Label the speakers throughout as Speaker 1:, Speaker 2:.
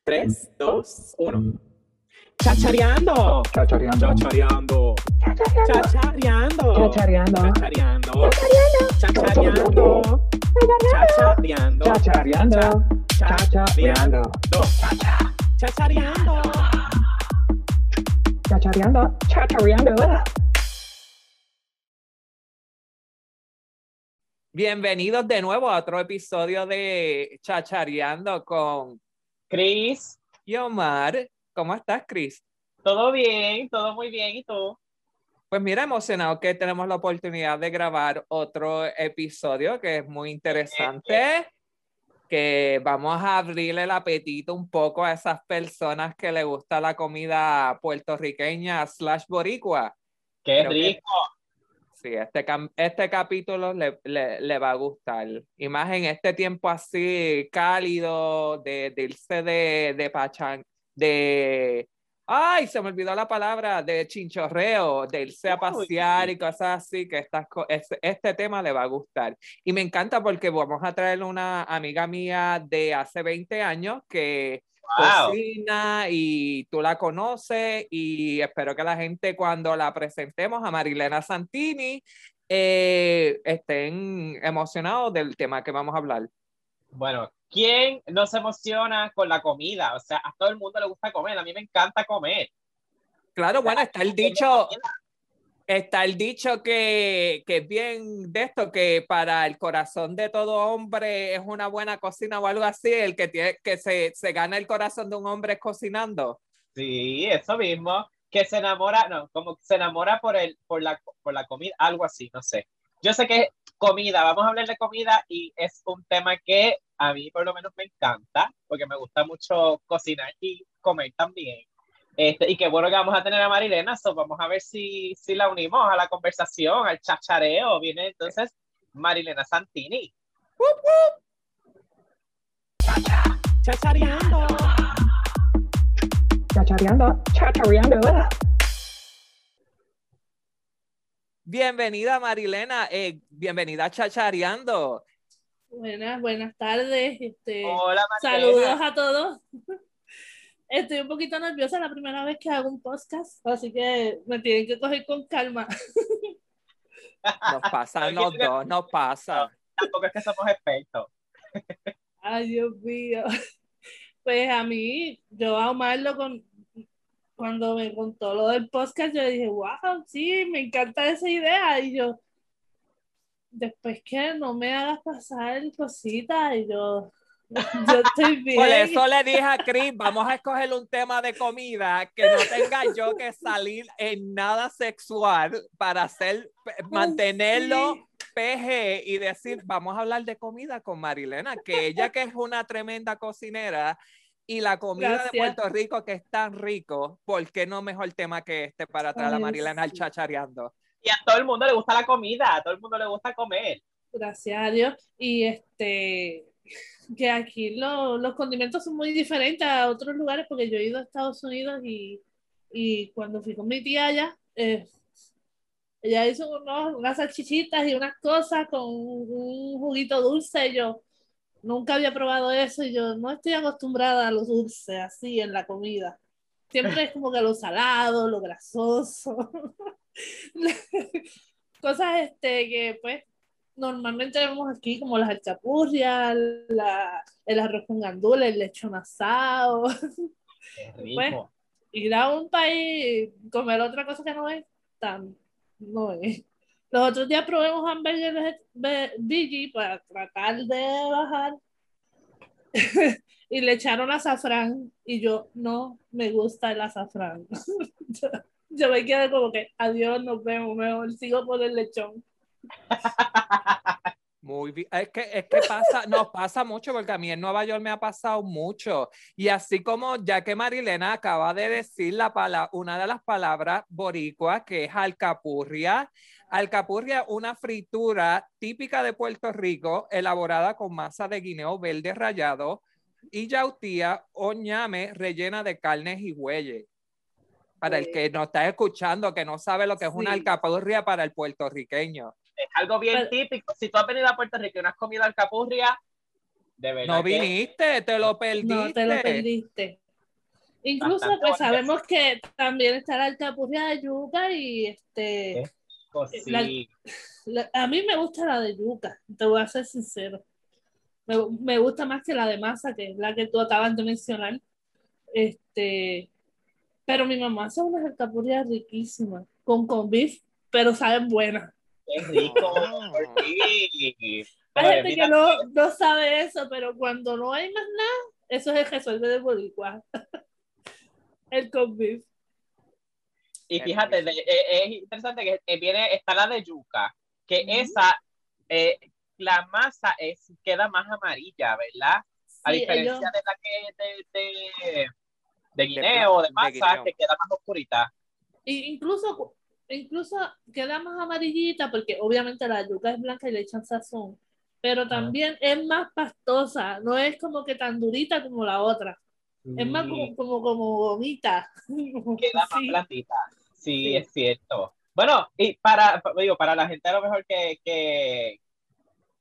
Speaker 1: 3, 2, 1. Chachareando.
Speaker 2: Chachareando.
Speaker 1: Chachareando. Chachareando.
Speaker 2: Chachareando.
Speaker 1: Chachareando. Chachareando. Chachareando.
Speaker 2: Chachareando. Chachareando.
Speaker 1: Chachareando.
Speaker 2: Chachareando. Chachareando.
Speaker 3: Bienvenidos de nuevo a otro episodio de Chachareando con
Speaker 4: Cris,
Speaker 3: y Omar. ¿Cómo estás, Cris?
Speaker 4: todo bien, todo muy bien. ¿Y tú?
Speaker 3: Pues mira, emocionado que tenemos la oportunidad de grabar otro episodio que es muy interesante, que vamos a abrirle el apetito un poco a esas personas que le gusta la comida puertorriqueña slash boricua.
Speaker 4: Qué
Speaker 3: Creo que-
Speaker 4: rico.
Speaker 3: Sí, este, este capítulo le, le- le va a gustar. Y más en este tiempo así cálido, de, de irse de, de pachan, de... Ay, se me olvidó la palabra, de chinchorreo, de irse a pasear y cosas así, que estas, este, este tema le va a gustar. Y me encanta porque vamos a traer una amiga mía de hace 20 años que
Speaker 4: Wow.
Speaker 3: cocina y tú la conoces y espero que la gente cuando la presentemos a Marilena Santini eh, estén emocionados del tema que vamos a hablar.
Speaker 4: Bueno, ¿quién no se emociona con la comida? O sea, a todo el mundo le gusta comer. A mí me encanta comer.
Speaker 3: Claro, bueno, está el dicho, está el dicho que, que es bien de esto, que para el corazón de todo hombre es una buena cocina o algo así, el que tiene que se, se gana el corazón de un hombre cocinando.
Speaker 4: Sí, eso mismo. Que se enamora, no, como que se enamora por el, por la, por la comida, algo así, no sé. Yo sé que comida, vamos a hablar de comida y es un tema que a mí por lo menos me encanta, porque me gusta mucho cocinar y comer también. Este, y qué bueno que vamos a tener a Marilena, so vamos a ver si, si la unimos a la conversación, al chachareo. Viene entonces Marilena Santini.
Speaker 1: Chachareando.
Speaker 2: Chachareando. Chachareando.
Speaker 3: Bienvenida Marilena, eh, bienvenida a Chachareando.
Speaker 5: Buenas, buenas tardes. Este,
Speaker 4: Hola Marilena.
Speaker 5: saludos a todos. Estoy un poquito nerviosa la primera vez que hago un podcast, así que me tienen que coger con calma.
Speaker 3: Nos pasa a los dos, nos pasa.
Speaker 4: Tampoco es que somos expertos.
Speaker 5: Ay, Dios mío. Pues a mí, yo a Omar con, cuando me contó lo del podcast, yo dije, wow, sí, me encanta esa idea. Y yo, después que no me hagas pasar cositas, y yo, yo estoy bien.
Speaker 3: Por eso le dije a Chris, vamos a escoger un tema de comida que no tenga yo que salir en nada sexual para hacer, mantenerlo
Speaker 5: Sí.
Speaker 3: PG y decir, vamos a hablar de comida con Marilena, que ella que es una tremenda cocinera y la comida de
Speaker 5: Gracias.
Speaker 3: Puerto Rico que es tan rico, ¿por qué no mejor tema que este para traer a Marilena al chachareando?
Speaker 4: Y a todo el mundo le gusta la comida, a todo el mundo le gusta comer.
Speaker 5: Gracias a Dios. Y este, que aquí lo- los condimentos son muy diferentes a otros lugares porque yo he ido a Estados Unidos y, y cuando fui con mi tía allá, eh, ella hizo unos- unas salchichitas y unas cosas con un juguito dulce. y yo nunca había probado eso y yo no estoy acostumbrada a lo dulce así en la comida. Siempre es como que lo salado, lo grasoso. Cosas este, que pues normalmente vemos aquí como las alchapurrias, la, el arroz con gandules, el lechón asado. Pues, Ir a un país y comer otra cosa que no es tan, no es. Los otros días vege- ve- veggie para tratar de bajar y le echaron azafrán y yo no me gusta el azafrán. yo, yo me quedé como que adiós, nos vemos, mejor sigo por el lechón.
Speaker 3: Muy bien. Es que, es que pasa, nos pasa mucho porque a mí en Nueva York me ha pasado mucho. Y así como ya que Marilena acaba de decir la pala- una de las palabras boricua, que es alcapurria. Alcapurria, una fritura típica de Puerto Rico, elaborada con masa de guineo verde rallado y yautía o ñame rellena de carnes y bueyes. Para el que nos está escuchando, que no sabe lo que es una alcapurria para el puertorriqueño.
Speaker 4: Es algo bien
Speaker 5: Pero-
Speaker 4: típico. Si tú has venido a Puerto Rico y no has comido alcapurria,
Speaker 6: De verdad
Speaker 3: No
Speaker 6: que-
Speaker 3: viniste, te lo perdiste.
Speaker 5: No, te lo perdiste. Incluso,
Speaker 6: Bastante
Speaker 5: pues
Speaker 6: bonita.
Speaker 5: sabemos que también está la alcapurria de yuca y este.
Speaker 6: Sí.
Speaker 5: La- la- a mí me gusta la de yuca, te voy a ser sincero. Me, me gusta más que la de masa, que es la que tú acabas de mencionar. Este, pero mi mamá hace unas alcapurrias riquísimas, con con beef, pero saben buenas.
Speaker 6: Qué rico.
Speaker 3: Ah.
Speaker 6: sí.
Speaker 5: Hay gente que no, no sabe eso, pero cuando no hay más nada, eso es el resuelve del boricua. el con beef.
Speaker 6: Y fíjate, de- eh, es interesante que eh, viene, está la de yuca, que esa, eh, la masa es, queda más amarilla, ¿verdad? A
Speaker 5: Sí,
Speaker 6: diferencia
Speaker 5: ellos-
Speaker 6: de la que de, de, de guineo, de,
Speaker 3: de
Speaker 6: masa,
Speaker 3: guineo.
Speaker 6: que queda más oscurita.
Speaker 5: y incluso, incluso queda más amarillita, porque obviamente la yuca es blanca y le echan sazón, pero también es más pastosa, no es como que tan durita como la otra. Es más como, como, como gomita.
Speaker 6: queda más
Speaker 5: Sí.
Speaker 6: blandita. Sí,
Speaker 5: Sí.
Speaker 6: es cierto. Bueno, y para, pa- digo, para la gente a lo mejor que, que,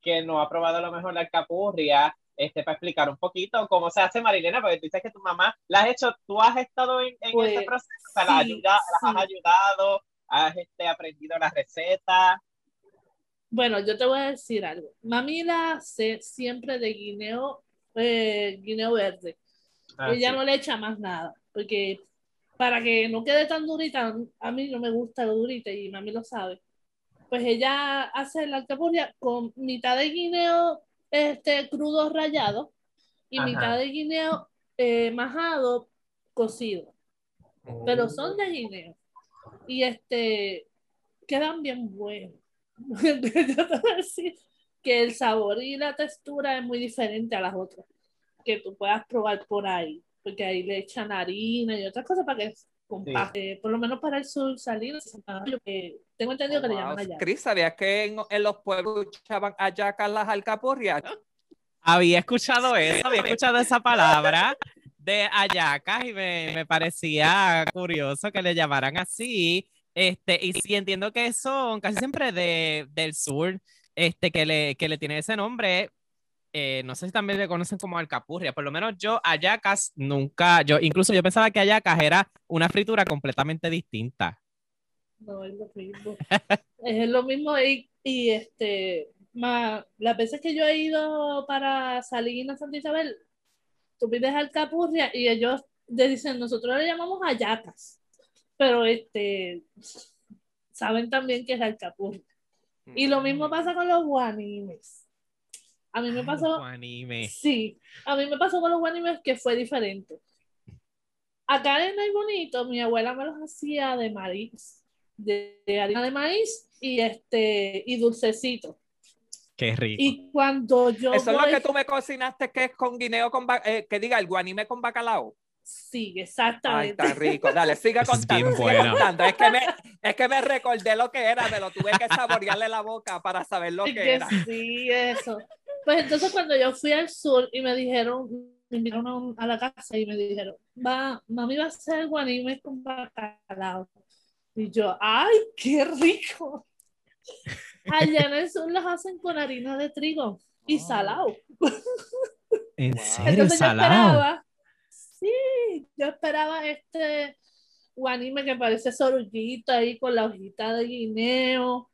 Speaker 6: que no ha probado a lo mejor la alcapurria, este, para explicar un poquito cómo se hace Marilena, porque tú dices que tu mamá la has hecho, tú has estado en, en
Speaker 5: Pues,
Speaker 6: ese proceso, o sea, ayuda- las has ayudado, has este, aprendido las recetas.
Speaker 5: Bueno, yo te voy a decir algo. Mami la hace siempre de guineo, eh, guineo verde.
Speaker 6: Ah,
Speaker 5: Ella
Speaker 6: sí.
Speaker 5: no le echa más nada, porque para que no quede tan durita, a mí no me gusta lo durita y mami lo sabe. Pues ella hace la alcapurria con mitad de guineo este, crudo rallado y
Speaker 6: Ajá.
Speaker 5: mitad de guineo eh, majado cocido, pero son de guineo. Y este quedan bien buenos. Yo te voy a decir que el sabor y la textura es muy diferente a las otras que tú puedas probar por ahí, porque ahí le echan harina y otras cosas para que compacte, por lo menos para el sur que tengo entendido que le llaman allá.
Speaker 3: Cris, ¿sabías que en, en los pueblos echaban hallacas las alcapurrias?
Speaker 4: Había escuchado eso, había escuchado esa palabra de ayacas y me, me parecía curioso que le llamaran así. Este, y sí entiendo que son casi siempre de, del sur, este, que le, que le tiene ese nombre. eh, no sé si también le conocen como alcapurria, por lo menos yo ayacas nunca, yo incluso yo pensaba que ayacas era una fritura completamente distinta.
Speaker 5: No, es lo mismo. es lo mismo y, y este, más, las veces que yo he ido para Salinas Santa Isabel, tú pides alcapurria y ellos te dicen, nosotros le llamamos ayacas, pero este, saben también que es alcapurria. Y lo mismo pasa con los guanimes. A mí me pasó,
Speaker 4: anime.
Speaker 5: sí, a mí me pasó con los guanimes que fue diferente. Acá en el bonito, mi abuela me los hacía de maíz, de, de harina de maíz y este y dulcecito.
Speaker 4: Qué rico.
Speaker 5: Y cuando yo
Speaker 3: Eso es lo
Speaker 5: voy-
Speaker 3: que tú me cocinaste, que es con guineo, con ba- eh, que diga el guanime con bacalao.
Speaker 5: sí,
Speaker 3: Ay,
Speaker 5: exactamente.
Speaker 3: tan rico. Dale,
Speaker 4: es
Speaker 3: contando. Es, que me, es que me recordé lo que era, me lo tuve que saborearle la boca para saber lo que
Speaker 5: que
Speaker 3: era.
Speaker 5: sí, eso. Pues entonces cuando yo fui al sur y me dijeron, me invitaron a la casa y me dijeron, va, mami va a hacer guanime con bacalao. Y yo, ¡ay, qué rico! Allá en el sur los hacen con harina de trigo y
Speaker 3: Oh.
Speaker 5: salado.
Speaker 4: ¿En serio,
Speaker 5: Entonces yo
Speaker 4: salado?
Speaker 5: esperaba, sí, yo esperaba este guanime que parece sorullito ahí con la hojita de guineo.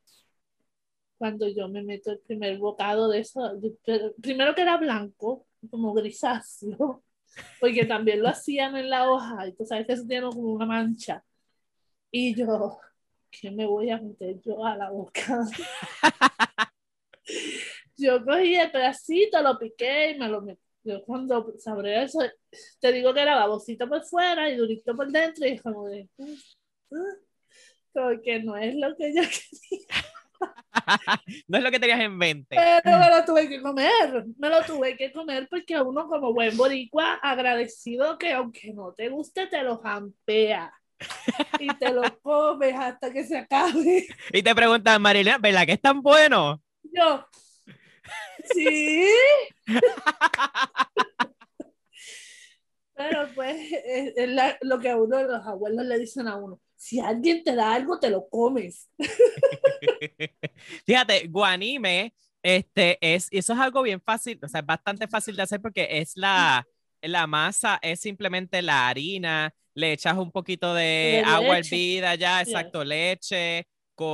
Speaker 5: Cuando yo me meto el primer bocado de eso, yo- pero- primero que era blanco, como grisáceo, porque también lo hacían en la hoja, y tú sabes que eso tiene como una mancha. Y yo, ¿qué me voy a meter yo a la boca? yo cogí el pedacito, lo piqué y me lo metí. Yo cuando sabré eso, te digo que era babosito por fuera y durito por dentro y como de... "Mm, mm", como que no es lo que yo quería,
Speaker 4: no es lo que tenías en mente.
Speaker 5: pero me lo tuve que comer, me lo tuve que comer porque uno como buen boricua agradecido que aunque no te guste te lo jampea y te lo comes hasta que se acabe.
Speaker 4: Y te preguntan, Marilena, ¿verdad que es tan bueno?
Speaker 5: Yo, sí. Pero pues es, es la- lo que a uno, los abuelos le dicen a uno, si alguien te da algo, te lo comes.
Speaker 4: Fíjate, guanime, Este es, y eso es algo bien fácil, o sea, es bastante fácil de hacer porque es la, la masa, es simplemente la harina, le echas un poquito de
Speaker 5: De
Speaker 4: agua
Speaker 5: leche.
Speaker 4: hervida ya, exacto, leche, con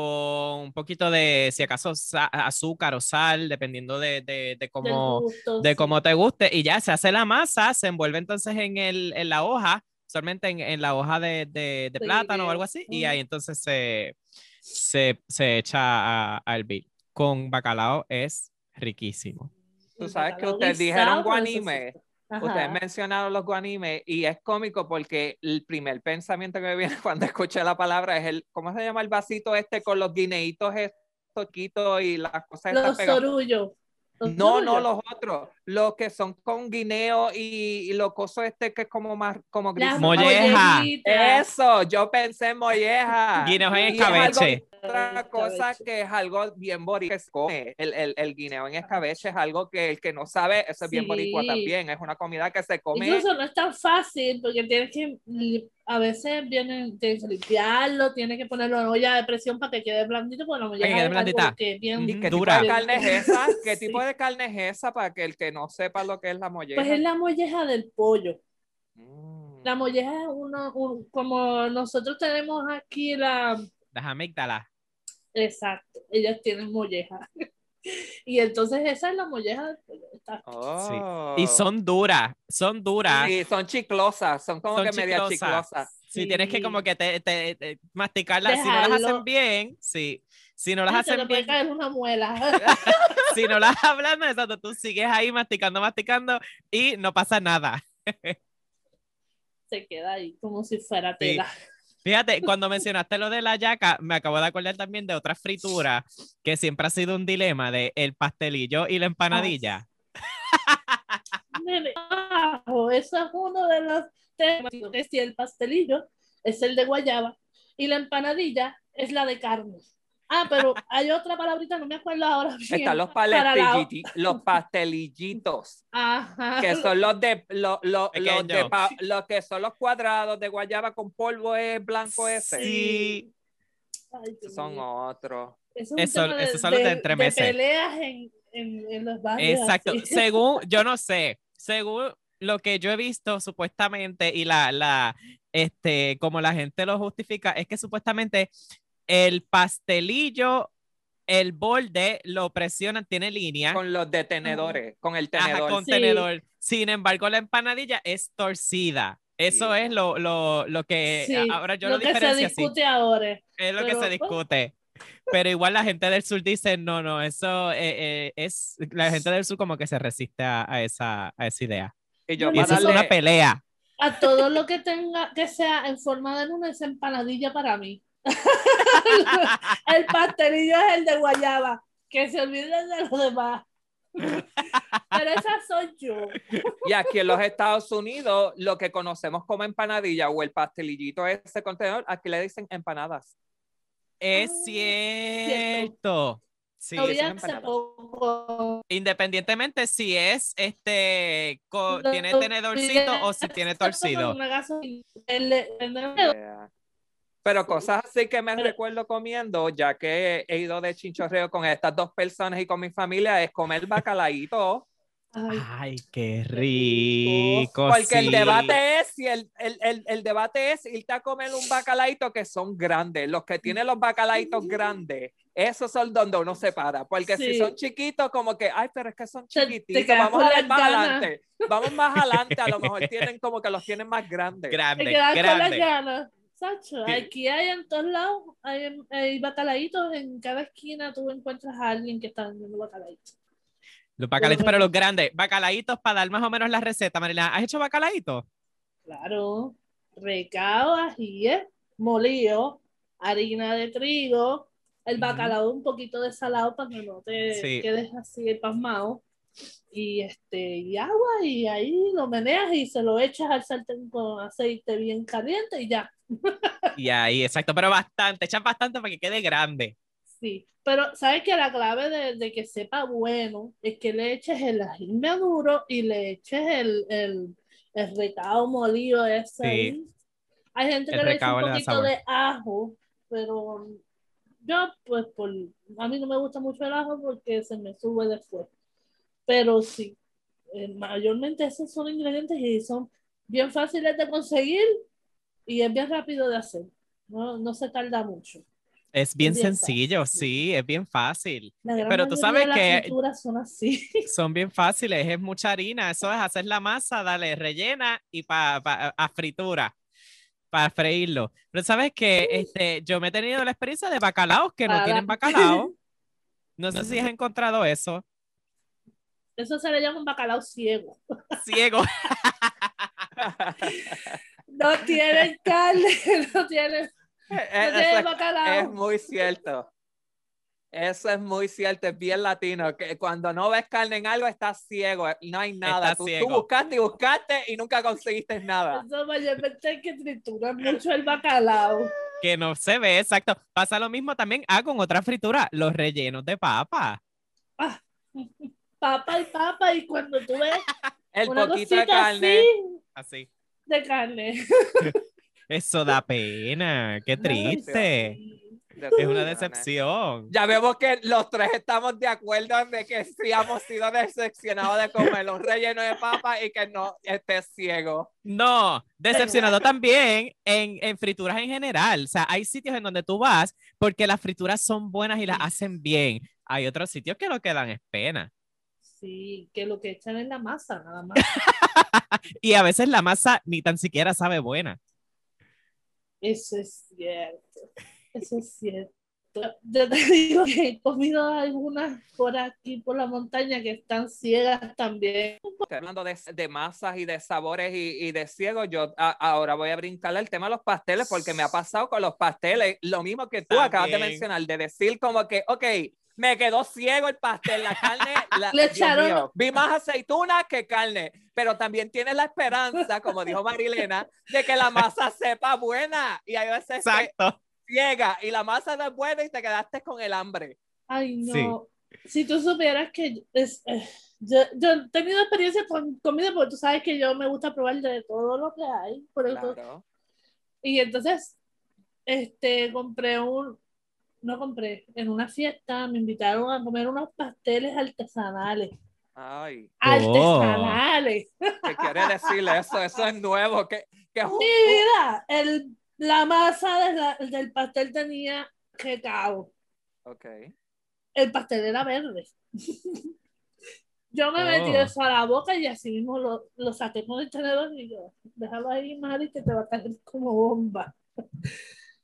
Speaker 4: un poquito de, si acaso, azúcar o sal, dependiendo de, de, de cómo,
Speaker 5: gusto,
Speaker 4: de
Speaker 5: sí.
Speaker 4: cómo te guste, y ya se hace la masa, se envuelve entonces en, el, en la hoja, solamente en, en la hoja de, de, plátano o algo así, y ahí entonces se, se, se echa a, a hervir. Con bacalao es riquísimo.
Speaker 3: Tú sabes que ustedes dijeron guanime.
Speaker 5: Ajá.
Speaker 3: Ustedes mencionaron los guanimes y es cómico porque el primer pensamiento que me viene cuando escuché la palabra es el, ¿cómo se llama el vasito este con los guineitos estos y las cosas
Speaker 5: Los sorullos. Los
Speaker 3: No, no, los otros, los que son con guineo y, y lo coso este que es como más, como gris.
Speaker 4: Molleja.
Speaker 3: Eso, yo pensé en molleja.
Speaker 4: Guineos en
Speaker 3: Y es
Speaker 4: escabeche.
Speaker 3: otra cosa
Speaker 5: Escabeche.
Speaker 3: que es algo bien boricua que se come. El, el, el guineo en escabeche es algo que el que no sabe, eso es bien boricua también. Es una comida que se come.
Speaker 5: Incluso no es tan fácil porque tienes que, a veces vienen, tienes que limpiarlo, tienes que ponerlo en olla de presión para que quede blandito, porque la molleja
Speaker 4: quede
Speaker 5: es algo
Speaker 4: blandita.
Speaker 5: que es bien
Speaker 3: ¿Y qué
Speaker 4: Dura.
Speaker 3: tipo de carne es esa? ¿Qué
Speaker 5: Sí.
Speaker 3: tipo de carne es esa para que el que no sepa lo que es la molleja?
Speaker 5: Pues es la molleja del pollo.
Speaker 3: Mm.
Speaker 5: La molleja es uno, un- como nosotros tenemos aquí la,
Speaker 4: Las amígdalas.
Speaker 5: exacto, ellas tienen molleja. Y entonces esa es la molleja del pollo. Está-
Speaker 3: Oh.
Speaker 4: Y son duras, son duras.
Speaker 3: Sí, son chiclosas, son como
Speaker 4: son
Speaker 3: que media
Speaker 4: chiclosas.
Speaker 3: chiclosas.
Speaker 4: Sí, tienes que como que te, te- te- masticarlas. Si no las hacen bien, sí. Si no las hacen
Speaker 5: puede
Speaker 4: bien,
Speaker 5: caer una muela.
Speaker 4: si no las hablan, exacto, tú sigues ahí masticando, masticando y no pasa nada.
Speaker 5: Se queda ahí como si fuera
Speaker 4: Sí.
Speaker 5: tela.
Speaker 4: Fíjate, cuando mencionaste lo de la yaca, me acabo de acordar también de otra fritura que siempre ha sido un dilema de el pastelillo y la empanadilla.
Speaker 5: Nene, abajo, eso es uno de los temas. Si el pastelillo es el de guayaba y la empanadilla es la de carne. Ah, pero hay otra palabrita, no me acuerdo ahora. bien,
Speaker 3: Están los,
Speaker 5: la-
Speaker 3: los pastelillitos,
Speaker 5: Ajá.
Speaker 3: que son los de, lo- lo- los de pa- los que son los cuadrados de guayaba con polvo es blanco ese.
Speaker 4: Sí.
Speaker 5: Ay,
Speaker 3: Son
Speaker 5: mío.
Speaker 3: otros.
Speaker 5: Eso es
Speaker 4: Eso-
Speaker 5: de,
Speaker 4: esos son los de entremeses.
Speaker 5: peleas en, en, en los barrios.
Speaker 4: Exacto.
Speaker 5: así.
Speaker 4: Según, yo no sé, según lo que yo he visto supuestamente y la, la, este, como la gente lo justifica, es que supuestamente el pastelillo, el borde lo presionan, tiene línea.
Speaker 3: Con los detenedores, con el
Speaker 4: Ajá,
Speaker 3: tenedor.
Speaker 4: con
Speaker 5: Sí.
Speaker 4: tenedor. Sin embargo, la empanadilla es torcida. Eso
Speaker 3: Sí.
Speaker 4: es lo, lo, lo que
Speaker 5: Sí,
Speaker 4: ahora yo lo,
Speaker 5: lo que se
Speaker 4: así.
Speaker 5: discute ahora.
Speaker 4: Es lo que se
Speaker 5: pues,
Speaker 4: discute. Pero igual la gente del sur dice, no, no, eso eh, eh, es, la gente del sur como que se resiste a, a esa, a esa idea.
Speaker 3: Y yo
Speaker 5: Y
Speaker 4: eso es
Speaker 3: darle-
Speaker 4: una pelea.
Speaker 5: A todo lo que tenga que sea en forma de luna es empanadilla para mí. el pastelillo es el de guayaba. Que se olviden de los demás. Pero esa soy yo.
Speaker 3: Y aquí en los Estados Unidos, lo que conocemos como empanadilla o el pastelillito ese contenedor, aquí le dicen empanadas.
Speaker 4: Es
Speaker 5: Ah,
Speaker 4: cierto. Sí, independientemente si es este co-
Speaker 5: Lo
Speaker 4: tiene tenedorcito o si tiene torcido.
Speaker 3: Pero cosas así que me recuerdo comiendo, ya que he ido de chinchorreo con estas dos personas y con mi familia, es comer bacalaíto.
Speaker 5: Ay,
Speaker 4: Ay, qué
Speaker 5: rico.
Speaker 3: Porque el debate es, si el, el, el, el debate es irte a comer un bacalaíto que son grandes. Los que tienen los bacalaitos grandes, esos son donde uno se para. Porque si son chiquitos, como que, ay, pero es que son
Speaker 5: Te- te
Speaker 3: chiquititos, vamos a ver más
Speaker 5: ganas.
Speaker 3: adelante. Vamos más adelante, a lo mejor tienen como que los tienen más grandes.
Speaker 5: te
Speaker 4: Grande,
Speaker 5: quedas con las
Speaker 4: grande.
Speaker 5: ganas. Sacho,
Speaker 4: Sí.
Speaker 5: aquí hay en todos lados, hay, hay bacalaitos, en cada esquina tú encuentras a alguien que está vendiendo bacalaitos.
Speaker 4: Los bacalaitos, pero los grandes. Bacalaitos para dar más o menos la receta, Marilena. ¿Has hecho bacalaíto?
Speaker 5: Claro, recao, ajíes, molido, harina de trigo, el bacalao un poquito de salado para que no te
Speaker 4: Sí.
Speaker 5: quedes así pasmado. Y este, y agua, y ahí lo meneas y se lo echas al sartén con aceite bien caliente y ya.
Speaker 4: Y ahí, exacto, pero bastante, echan bastante para que quede grande.
Speaker 5: Sí. Pero sabes que la clave de, de que sepa bueno es que le eches el ají maduro y le eches el, el, el recao molido ese.
Speaker 4: Sí.
Speaker 5: ahí. Hay gente
Speaker 4: El
Speaker 5: que le echa un poquito de ajo, pero Yo, pues, por, a mí no me gusta mucho el ajo porque se me sube después. Pero sí, eh, mayormente esos son ingredientes y son bien fáciles de conseguir y es bien rápido de hacer. No, no se tarda mucho.
Speaker 4: Es bien
Speaker 5: bien
Speaker 4: sencillo,
Speaker 5: fácil.
Speaker 4: sí, es bien fácil. Pero tú sabes que-
Speaker 5: frituras son así.
Speaker 4: Son bien fáciles, es mucha harina, eso es hacer la masa, dale rellena y pa, pa- a fritura, para freírlo. Pero sabes que este, yo me he tenido la experiencia de bacalaos que no
Speaker 5: Para-
Speaker 4: tienen bacalao. No sé si has encontrado eso.
Speaker 5: Eso se le llama un bacalao ciego.
Speaker 4: Ciego.
Speaker 5: No tienen carne, no tienen,
Speaker 3: Eh, es- muy cierto. Eso es muy cierto, es bien latino, que cuando no ves carne en algo estás ciego, no hay nada.
Speaker 4: Estás
Speaker 3: Tú, tú buscaste y buscaste y nunca conseguiste nada.
Speaker 5: Eso mayormente hay que triturar mucho el bacalao.
Speaker 4: que no se ve, exacto. Pasa lo mismo también ah, con otra fritura, los rellenos de papa.
Speaker 5: Papa y papa, y cuando tú ves
Speaker 3: El
Speaker 5: una
Speaker 3: poquito de carne.
Speaker 5: así
Speaker 4: Así.
Speaker 5: de carne.
Speaker 4: Eso da pena, qué triste. Es una decepción.
Speaker 3: Ya vemos que los tres estamos de acuerdo en de que sí hemos sido decepcionados de comer un relleno de papa y que no estés ciego.
Speaker 4: No, decepcionado también en, en frituras en general. O sea, hay sitios en donde tú vas porque las frituras son buenas y las hacen bien. Hay otros sitios que lo que dan es pena.
Speaker 5: Sí, que lo que echan es la masa, nada más.
Speaker 4: Y a veces la masa ni tan siquiera sabe buena.
Speaker 5: Eso es cierto. Eso es cierto. Yo te digo que he comido algunas por aquí, por la montaña, que están ciegas también.
Speaker 3: Estoy hablando de, de masas y de sabores y, y de ciegos. Yo a- ahora voy a brincarle el tema de los pasteles porque me ha pasado con los pasteles lo mismo que tú acabas de
Speaker 4: También.
Speaker 3: mencionar, de decir como que, ok, me quedó ciego el pastel, la carne, la,
Speaker 5: Le echaron-
Speaker 3: mío, vi más aceitunas que carne, pero también tienes la esperanza, como dijo Marilena, de que la masa sepa buena y hay veces que
Speaker 4: Exacto.
Speaker 3: ciega y la masa no es buena y te quedaste con el hambre.
Speaker 5: Ay, no. Si tú supieras que es, eh, yo, yo he tenido experiencia con comida, porque tú sabes que yo me gusta probar de todo lo que hay. Por
Speaker 3: Claro.
Speaker 5: Y entonces, este, compré un, no compré, en una fiesta me invitaron a comer unos pasteles artesanales.
Speaker 3: Ay,
Speaker 5: Artesanales.
Speaker 3: ¿qué quiere decir eso? Eso es nuevo. es un-
Speaker 5: Mi vida, el, la masa de la- del pastel tenía cacao.
Speaker 3: Ok.
Speaker 5: El pastel era verde. Yo me metí
Speaker 4: Oh.
Speaker 5: eso a la boca y así mismo lo, lo saqué con el tenedor y yo, déjalo ahí, Mari, que te va a caer como bomba.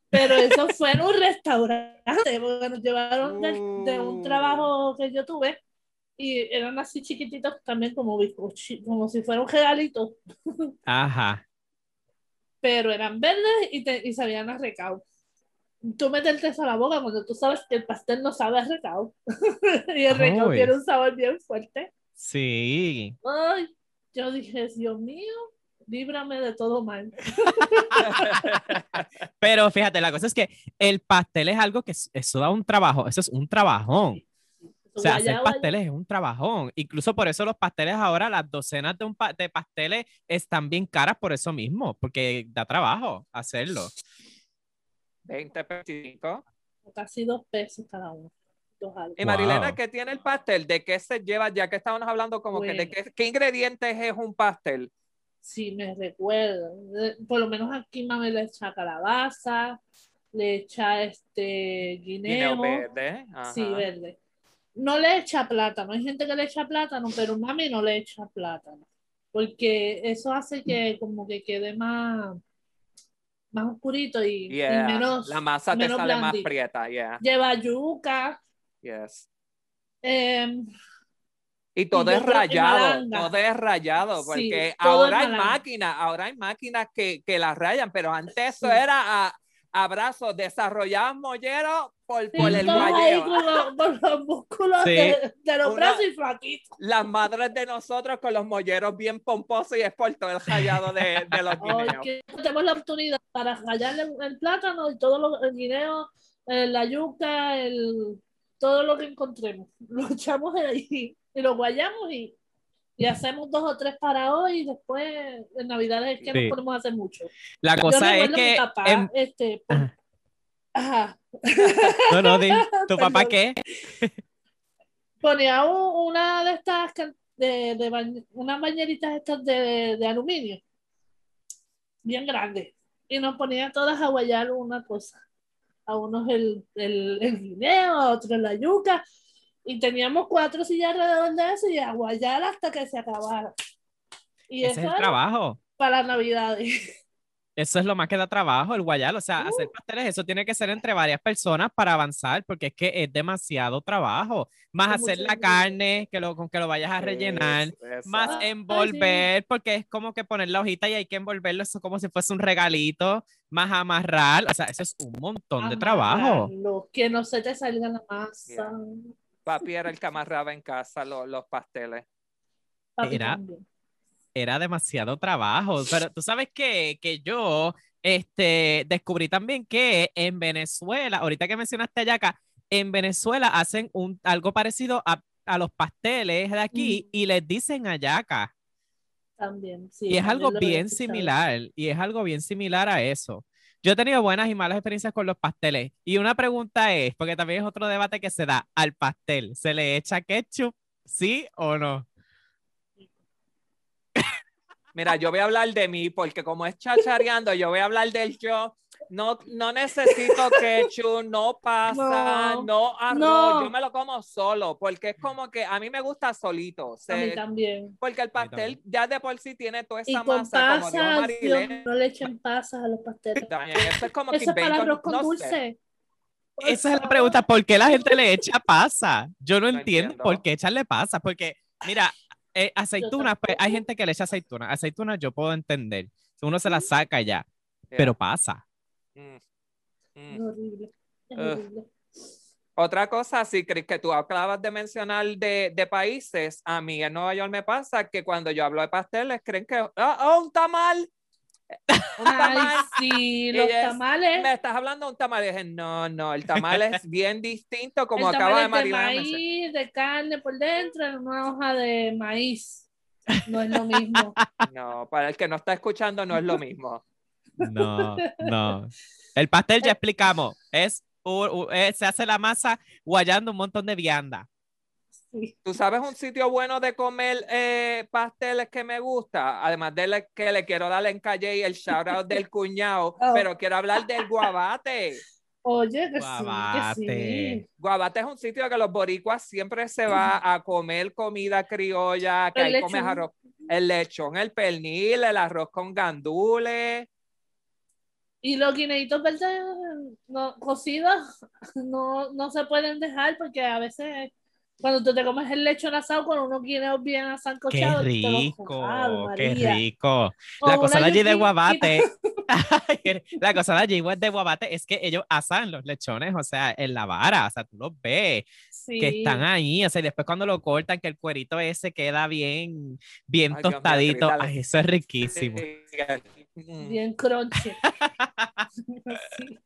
Speaker 5: Pero eso fue en un restaurante, porque nos llevaron de, un
Speaker 3: Uh.
Speaker 5: trabajo que yo tuve y eran así chiquititos también como bizcochi, como si fuera un regalito,
Speaker 4: Ajá.
Speaker 5: pero eran verdes y, te, y sabían a recao. Tú meterte eso a la boca cuando tú sabes que el pastel no sabe a recao. y el recao
Speaker 4: Uy.
Speaker 5: tiene un sabor bien fuerte.
Speaker 4: Sí.
Speaker 5: Ay, yo dije, Dios mío, líbrame de todo mal.
Speaker 4: Pero fíjate, la cosa es que el pastel es algo que es- eso da un trabajo, eso es un trabajón. O sea, hacer pasteles es un trabajón. Incluso por eso los pasteles ahora, las docenas de, un pa- de pasteles están bien caras por eso mismo, porque da trabajo hacerlo.
Speaker 3: 20, 25.
Speaker 5: Casi dos pesos cada uno. Dos algo.
Speaker 3: Y Marilena,
Speaker 4: Wow.
Speaker 3: ¿qué tiene el pastel? ¿De qué se lleva? Ya que estábamos hablando como que de qué, qué ingredientes es un pastel.
Speaker 5: Sí, me recuerdo. Por lo menos aquí mami le echa calabaza, le echa este
Speaker 3: Guineo
Speaker 5: guineo.
Speaker 3: verde.
Speaker 5: Sí, verde. No le echa plátano. Hay gente que le echa plátano, pero mami no le echa plátano. Porque eso hace que como que quede más, más oscurito y, y
Speaker 3: Yeah.
Speaker 5: menos.
Speaker 3: La masa te
Speaker 5: menos
Speaker 3: sale más
Speaker 5: blandito.
Speaker 3: prieta, yeah.
Speaker 5: Lleva yuca.
Speaker 3: Yes.
Speaker 5: em,
Speaker 3: Y todo
Speaker 5: yo
Speaker 3: es rayado, todo es rayado,
Speaker 5: Sí,
Speaker 3: porque
Speaker 5: es
Speaker 3: ahora hay máquinas, ahora hay máquinas que, que las rayan, pero antes eso
Speaker 5: Sí.
Speaker 3: era a, a brazos, desarrollados molleros por,
Speaker 5: sí,
Speaker 3: por el
Speaker 5: todos
Speaker 3: guayeo.
Speaker 5: con los, con los músculos
Speaker 4: Sí.
Speaker 5: de, de los
Speaker 3: Una-
Speaker 5: brazos y flaquitos.
Speaker 3: Las madres de nosotros con los molleros bien pomposos y es por todo el rayado de, de los guineos.
Speaker 5: que tenemos la oportunidad para rallarle el, el plátano y todo lo, el guineo, eh, la yuca, el, todo lo que encontremos. Lo echamos ahí y lo guayamos y, y hacemos dos o tres para hoy y después en Navidades es que
Speaker 4: Sí.
Speaker 5: no podemos hacer mucho.
Speaker 4: La
Speaker 5: Yo
Speaker 4: cosa es que
Speaker 5: mi papá,
Speaker 4: en-
Speaker 5: este, por-
Speaker 4: Ajá.
Speaker 5: Ajá.
Speaker 4: No, no, di, ¿tu papá qué?
Speaker 5: Ponía un- una de estas, de, de bañ- unas bañeritas estas de, de aluminio, bien grandes, y nos ponía todas a guayar una cosa. A unos el, el, el guineo, a otros la yuca, y teníamos cuatro sillas alrededor de eso y a guayar hasta que se acabara. Y
Speaker 4: Ese
Speaker 5: eso
Speaker 4: es el trabajo.
Speaker 5: para Navidades.
Speaker 4: Eso es lo más que da trabajo, el guayal. O sea, hacer pasteles, eso tiene que ser entre varias personas para avanzar, porque es que es demasiado trabajo. Más
Speaker 5: Es
Speaker 4: hacer la carne, que lo, con que lo vayas a rellenar.
Speaker 3: Es-
Speaker 4: Más.
Speaker 5: Ay,
Speaker 4: envolver, porque es como que poner la hojita y hay que envolverlo eso como si fuese un regalito, más amarrar, o sea, eso es un montón de trabajo.
Speaker 5: Que no se te salga la masa.
Speaker 3: Papi era el que amarraba en casa lo- los pasteles.
Speaker 4: Era-. Era demasiado trabajo, pero tú sabes que, que yo este, descubrí también que en Venezuela, ahorita que mencionaste Ayaca, en Venezuela hacen un, algo parecido a, a los pasteles de aquí
Speaker 5: Mm.
Speaker 4: y les dicen Ayaca.
Speaker 5: También, sí.
Speaker 4: Y es algo bien similar, y es algo bien similar a eso. Yo he tenido buenas y malas experiencias con los pasteles. Y una pregunta es, porque también es otro debate que se da, al pastel, ¿se le echa ketchup? ¿Sí o no?
Speaker 3: Mira, yo voy a hablar de mí porque como es chachareando, yo voy a hablar del yo. No, no necesito ketchup, no pasa,
Speaker 5: No,
Speaker 3: no, arroz,
Speaker 5: no.
Speaker 3: yo me lo como solo, porque es como que a mí me gusta solito,
Speaker 5: A mí también.
Speaker 3: porque el pastel ya de por sí tiene toda
Speaker 5: Y
Speaker 3: esa
Speaker 5: con
Speaker 3: masa, como
Speaker 5: pasas, Dios,
Speaker 3: Marilén.
Speaker 5: no le echen pasas a los pasteles.
Speaker 3: también, Eso es como que
Speaker 5: Eso es para arroz con
Speaker 3: no sé.
Speaker 5: dulce. Por
Speaker 4: Esa es la pregunta, ¿por qué la gente le echa pasa? Yo no,
Speaker 3: No
Speaker 4: entiendo,
Speaker 3: entiendo.
Speaker 4: por qué echarle pasa, porque mira, eh, aceitunas, pues, hay gente que le echa aceitunas, aceitunas yo puedo entender, uno se las saca ya, pero pasa.
Speaker 3: Mm,
Speaker 5: Es
Speaker 3: mm.
Speaker 5: horrible. Es
Speaker 3: Ugh.
Speaker 5: horrible.
Speaker 3: Otra cosa, sí, Cris, que tú acabas de mencionar de, de países, a mí en Nueva York me pasa que cuando yo hablo de pasteles, creen que, oh, oh, un tamal, un
Speaker 5: Ay,
Speaker 3: tamal,
Speaker 5: sí, los
Speaker 3: es-
Speaker 5: tamales.
Speaker 3: me estás hablando de un tamal, y dije, no, no, el tamal es bien distinto, como
Speaker 5: el
Speaker 3: acaba de
Speaker 5: tamal es de maíz, de carne por dentro, en una hoja de maíz. No es lo mismo.
Speaker 3: No, para el que no está escuchando no es lo mismo.
Speaker 4: No, no. El pastel ya explicamos, es, eh, se hace la masa guayando un montón de vianda.
Speaker 5: Sí.
Speaker 3: ¿Tú sabes un sitio bueno de comer eh, pasteles que me gusta? Además de le- que le quiero dar en calle y el shout out del cuñado,
Speaker 5: Oh.
Speaker 3: pero quiero hablar del guabate.
Speaker 5: Oye, que
Speaker 4: Guabate.
Speaker 5: sí, que sí.
Speaker 3: Guabate es un sitio que los boricuas siempre se va a comer comida criolla, que
Speaker 5: El
Speaker 3: ahí comes
Speaker 5: lechón.
Speaker 3: arroz, el lechón, el pernil, el arroz con gandules.
Speaker 5: Y los guineitos verdes no, cocidos no, no se pueden dejar porque a veces cuando tú te comes el lechón asado con unos guineos bien
Speaker 4: Qué
Speaker 5: asancochados, te los
Speaker 4: rico, qué rico. La cosa de allí de. Guabate, la cosa de allí de Guabate es que ellos asan los lechones, o sea, en la vara, o sea, tú los ves.
Speaker 5: Sí.
Speaker 4: que están ahí, o sea, y después cuando lo cortan, que el cuerito ese queda bien, bien
Speaker 3: Ay, Dios mío,
Speaker 4: tostadito,
Speaker 3: dale.
Speaker 4: ay, eso es riquísimo.
Speaker 5: Bien crunchy. Sí.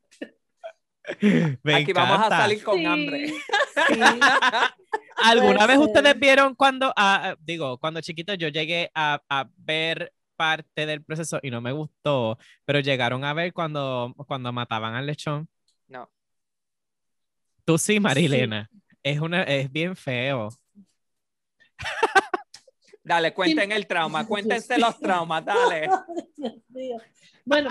Speaker 4: Me
Speaker 3: Aquí vamos a
Speaker 4: encanta.
Speaker 3: salir con
Speaker 5: Sí,
Speaker 3: hambre.
Speaker 5: sí.
Speaker 4: ¿Alguna
Speaker 5: Puede
Speaker 4: vez ustedes vieron cuando, ah, ah, digo, cuando chiquito yo llegué a, a ver parte del proceso y no me gustó, pero llegaron a ver cuando, cuando mataban al lechón?
Speaker 3: No.
Speaker 4: Tú sí, Marilena. Es, una, es bien feo.
Speaker 3: Dale, cuenten el trauma, cuéntense los traumas, dale.
Speaker 5: Dios mío. Bueno,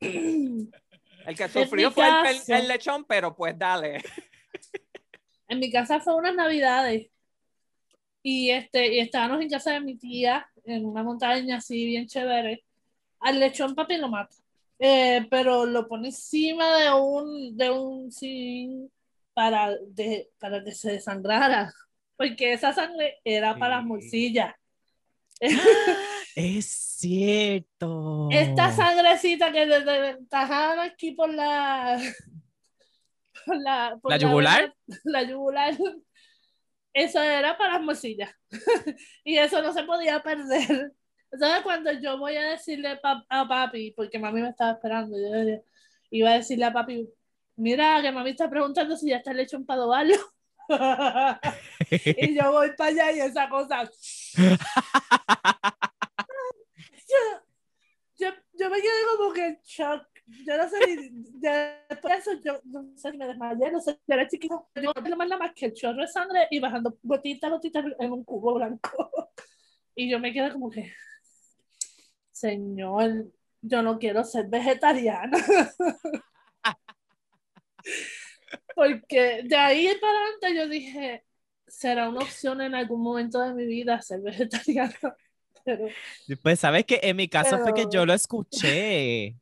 Speaker 3: El que sufrió fue el,
Speaker 5: caso.
Speaker 3: el lechón, pero pues dale.
Speaker 5: en mi casa fue unas navidades y este y estábamos en casa de mi tía en una montaña así bien chévere al lechón papi lo mata Eh, pero lo pone encima de un de un zinc para de, para que se desangrara porque esa sangre era para las
Speaker 4: Sí.
Speaker 5: morcillas
Speaker 4: Es cierto.
Speaker 5: esta sangrecita que te, te tajaban aquí por la por la, por
Speaker 4: ¿La yugular?
Speaker 5: vena- la yugular. Eso era para las morcillas. Y eso no se podía perder. Entonces cuando yo voy a decirle a papi porque mami me estaba esperando yo iba a decirle a papi mira que mami está preguntando si ya está el lecho en y yo voy para allá y esa cosa yo, yo, me quedé como que en shock yo no sé, ni- después de eso yo no sé si me desmayé, no sé, yo era chiquito, yo no más nada más que el chorro de sangre y bajando gotita gotita en un cubo blanco. Y yo me quedé como que, señor, yo no quiero ser vegetariana. Porque de ahí para adelante yo dije, será una opción en algún momento de mi vida ser vegetariana. Pero
Speaker 4: Pues sabes que en mi caso fue que yo
Speaker 5: Pero-
Speaker 4: lo escuché.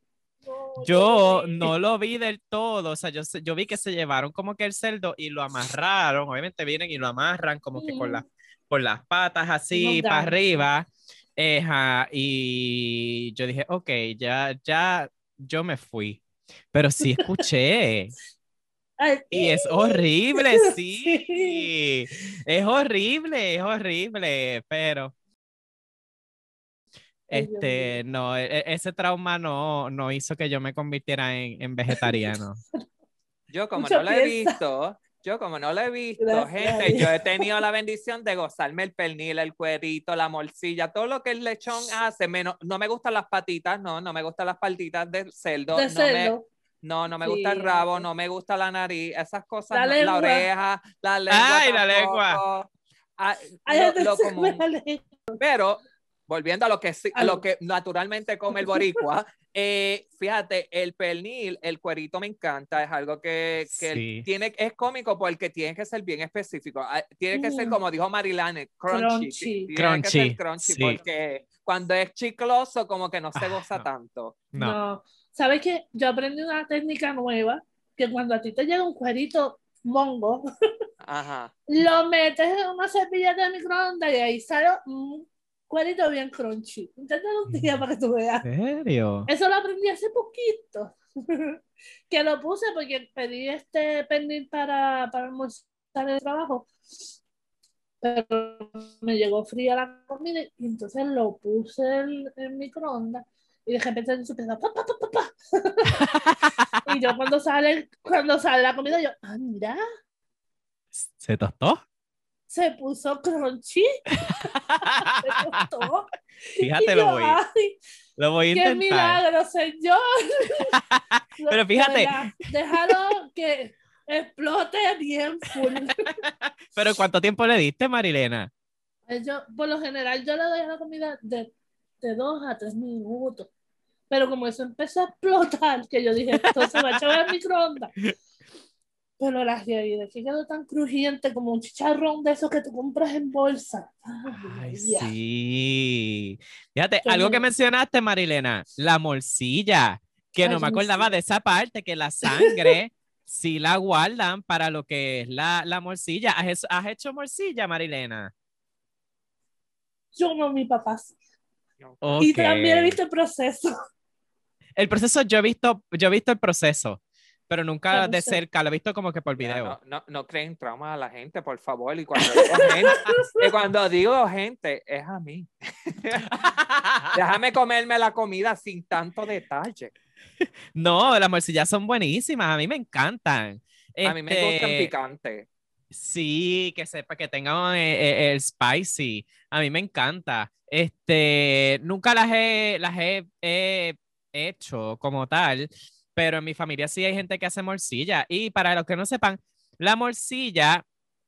Speaker 5: no,
Speaker 4: Yo no. lo vi del todo, o sea, yo, yo vi que se llevaron como que el cerdo y lo amarraron, obviamente vienen y lo amarran como que con, las con las patas así
Speaker 5: Unos
Speaker 4: para arriba, Ejá, y yo dije, ok, ya, ya, yo me fui, pero sí escuché, y es horrible, sí,
Speaker 5: Sí.
Speaker 4: es horrible, es horrible, pero... Este, no, e- e- ese trauma no, no hizo que yo me convirtiera en, en vegetariano.
Speaker 3: Yo como
Speaker 5: Mucha
Speaker 3: no lo he visto, yo como no lo he visto,
Speaker 5: Gracias
Speaker 3: gente, yo he tenido la bendición de gozarme el pernil, el cuerito, la morcilla, todo lo que el lechón hace, menos, no me gustan las patitas, no, no me gustan las patitas del cerdo,
Speaker 5: de
Speaker 3: no me,
Speaker 5: cerdo.
Speaker 3: no, no me gusta el
Speaker 5: Sí.
Speaker 3: rabo, no me gusta la nariz, esas cosas,
Speaker 5: La
Speaker 3: no, la
Speaker 5: lengua.
Speaker 3: oreja, la lengua
Speaker 4: Ay, la
Speaker 3: tampoco.
Speaker 4: lengua.
Speaker 3: Ah, lo- lo común.
Speaker 5: me.
Speaker 3: Pero, volviendo a lo que, a lo que naturalmente come el boricua, eh, fíjate, el pernil, el cuerito me encanta, es algo que, que
Speaker 4: Sí.
Speaker 3: tiene, es cómico porque tiene que ser bien específico. Ah, Tiene que ser,
Speaker 5: Mm.
Speaker 3: como dijo Marilane, crunchy.
Speaker 5: Crunchy.
Speaker 3: Tiene que ser
Speaker 4: Crunchy,
Speaker 3: crunchy,
Speaker 4: sí.
Speaker 3: porque cuando es chicloso, como que no se
Speaker 4: Ah,
Speaker 3: goza
Speaker 4: no.
Speaker 3: tanto.
Speaker 4: No.
Speaker 5: No. ¿Sabes qué? Yo aprendí una técnica nueva que cuando a ti te llega un cuerito mongo,
Speaker 3: Ajá.
Speaker 5: lo metes en una servilleta de microondas y ahí sale un cuerito bien crunchy. Inténtalo un día para que tú veas.
Speaker 4: ¿En serio?
Speaker 5: Eso lo aprendí hace poquito. que lo puse porque pedí este pernil para, para almorzar en el trabajo. Pero me llegó fría la comida y entonces lo puse en el microondas y de repente pa, pa, pa, pa, pa. y yo cuando sale, cuando sale la comida, yo, ah, mira,
Speaker 4: ¿Se tostó?
Speaker 5: Se puso crunchy, se costó.
Speaker 4: Fíjate, lo voy,
Speaker 5: "Ay,
Speaker 4: lo voy a
Speaker 5: ¡Qué
Speaker 4: intentar.
Speaker 5: milagro, señor!
Speaker 4: Pero fíjate.
Speaker 5: Déjalo que explote bien full.
Speaker 4: Pero ¿cuánto tiempo le diste, Marilena?
Speaker 5: Yo, por lo general, yo le doy a la comida de, de dos a tres minutos. Pero como eso empezó a explotar, que yo dije, esto se va a echar al microondas. Pero la realidad es que quedó tan crujiente como un chicharrón de esos que tú compras en bolsa.
Speaker 4: Ay, sí. Fíjate, algo que mencionaste, Marilena, la morcilla, que
Speaker 5: Ay,
Speaker 4: no me acordaba de esa parte, que la sangre sí la guardan para lo que es la, la morcilla. ¿Has, hecho- has hecho morcilla, Marilena?
Speaker 5: Yo no, mi papá sí. Y también he visto el proceso.
Speaker 4: El proceso, yo he visto, yo he visto el proceso, pero nunca
Speaker 5: Pero
Speaker 4: de
Speaker 5: sé.
Speaker 4: cerca, lo he visto como que por
Speaker 3: Ya,
Speaker 4: video.
Speaker 3: No, no, no creen trauma a la gente, por favor. Y cuando digo gente, y cuando digo gente, es a mí. Déjame comerme la comida sin tanto detalle.
Speaker 4: No, las morcillas son buenísimas, a mí me encantan.
Speaker 3: A mí me gustan
Speaker 4: Este,
Speaker 3: picantes.
Speaker 4: Sí, que sepa que tengan eh, eh, el spicy. A mí me encanta. Este, nunca las he, las he, he hecho como tal, pero en mi familia sí hay gente que hace morcilla. Y para los que no sepan, la morcilla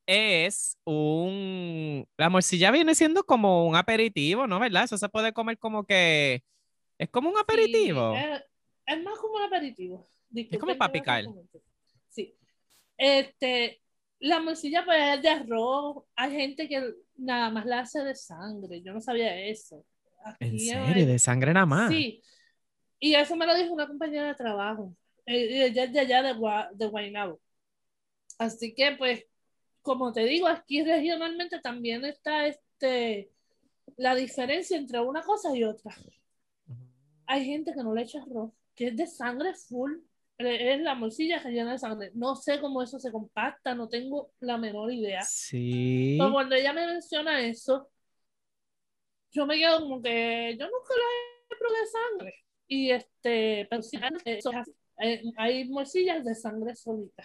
Speaker 4: es un, la morcilla viene siendo como un aperitivo, ¿no? ¿Verdad? Eso se puede comer como que, es como un aperitivo.
Speaker 5: Sí, es, es más como un aperitivo. Disculpen
Speaker 4: como
Speaker 5: que
Speaker 4: pa'
Speaker 5: lo
Speaker 4: picar.
Speaker 5: Sí. Este, la morcilla pues es de arroz. Hay gente que nada más la hace de sangre. Yo no sabía eso.
Speaker 4: ¿En
Speaker 5: Aquí
Speaker 4: serio?
Speaker 5: hay-
Speaker 4: ¿De sangre nada más?
Speaker 5: Sí. Y eso me lo dijo una compañera de trabajo. Eh, Ella de allá de, Gua- de Guaynabo. Así que, pues, como te digo, aquí regionalmente también está este la diferencia entre una cosa y otra. Hay gente que no le echa arroz, que es de sangre full. Eh, Es la morcilla rellena de sangre. No sé cómo eso se compacta, no tengo la menor idea.
Speaker 4: Sí.
Speaker 5: Pero cuando ella me menciona eso, yo me quedo como que yo nunca la he probado de sangre. Y este, pero eso así. Eh, hay morcillas de sangre solita.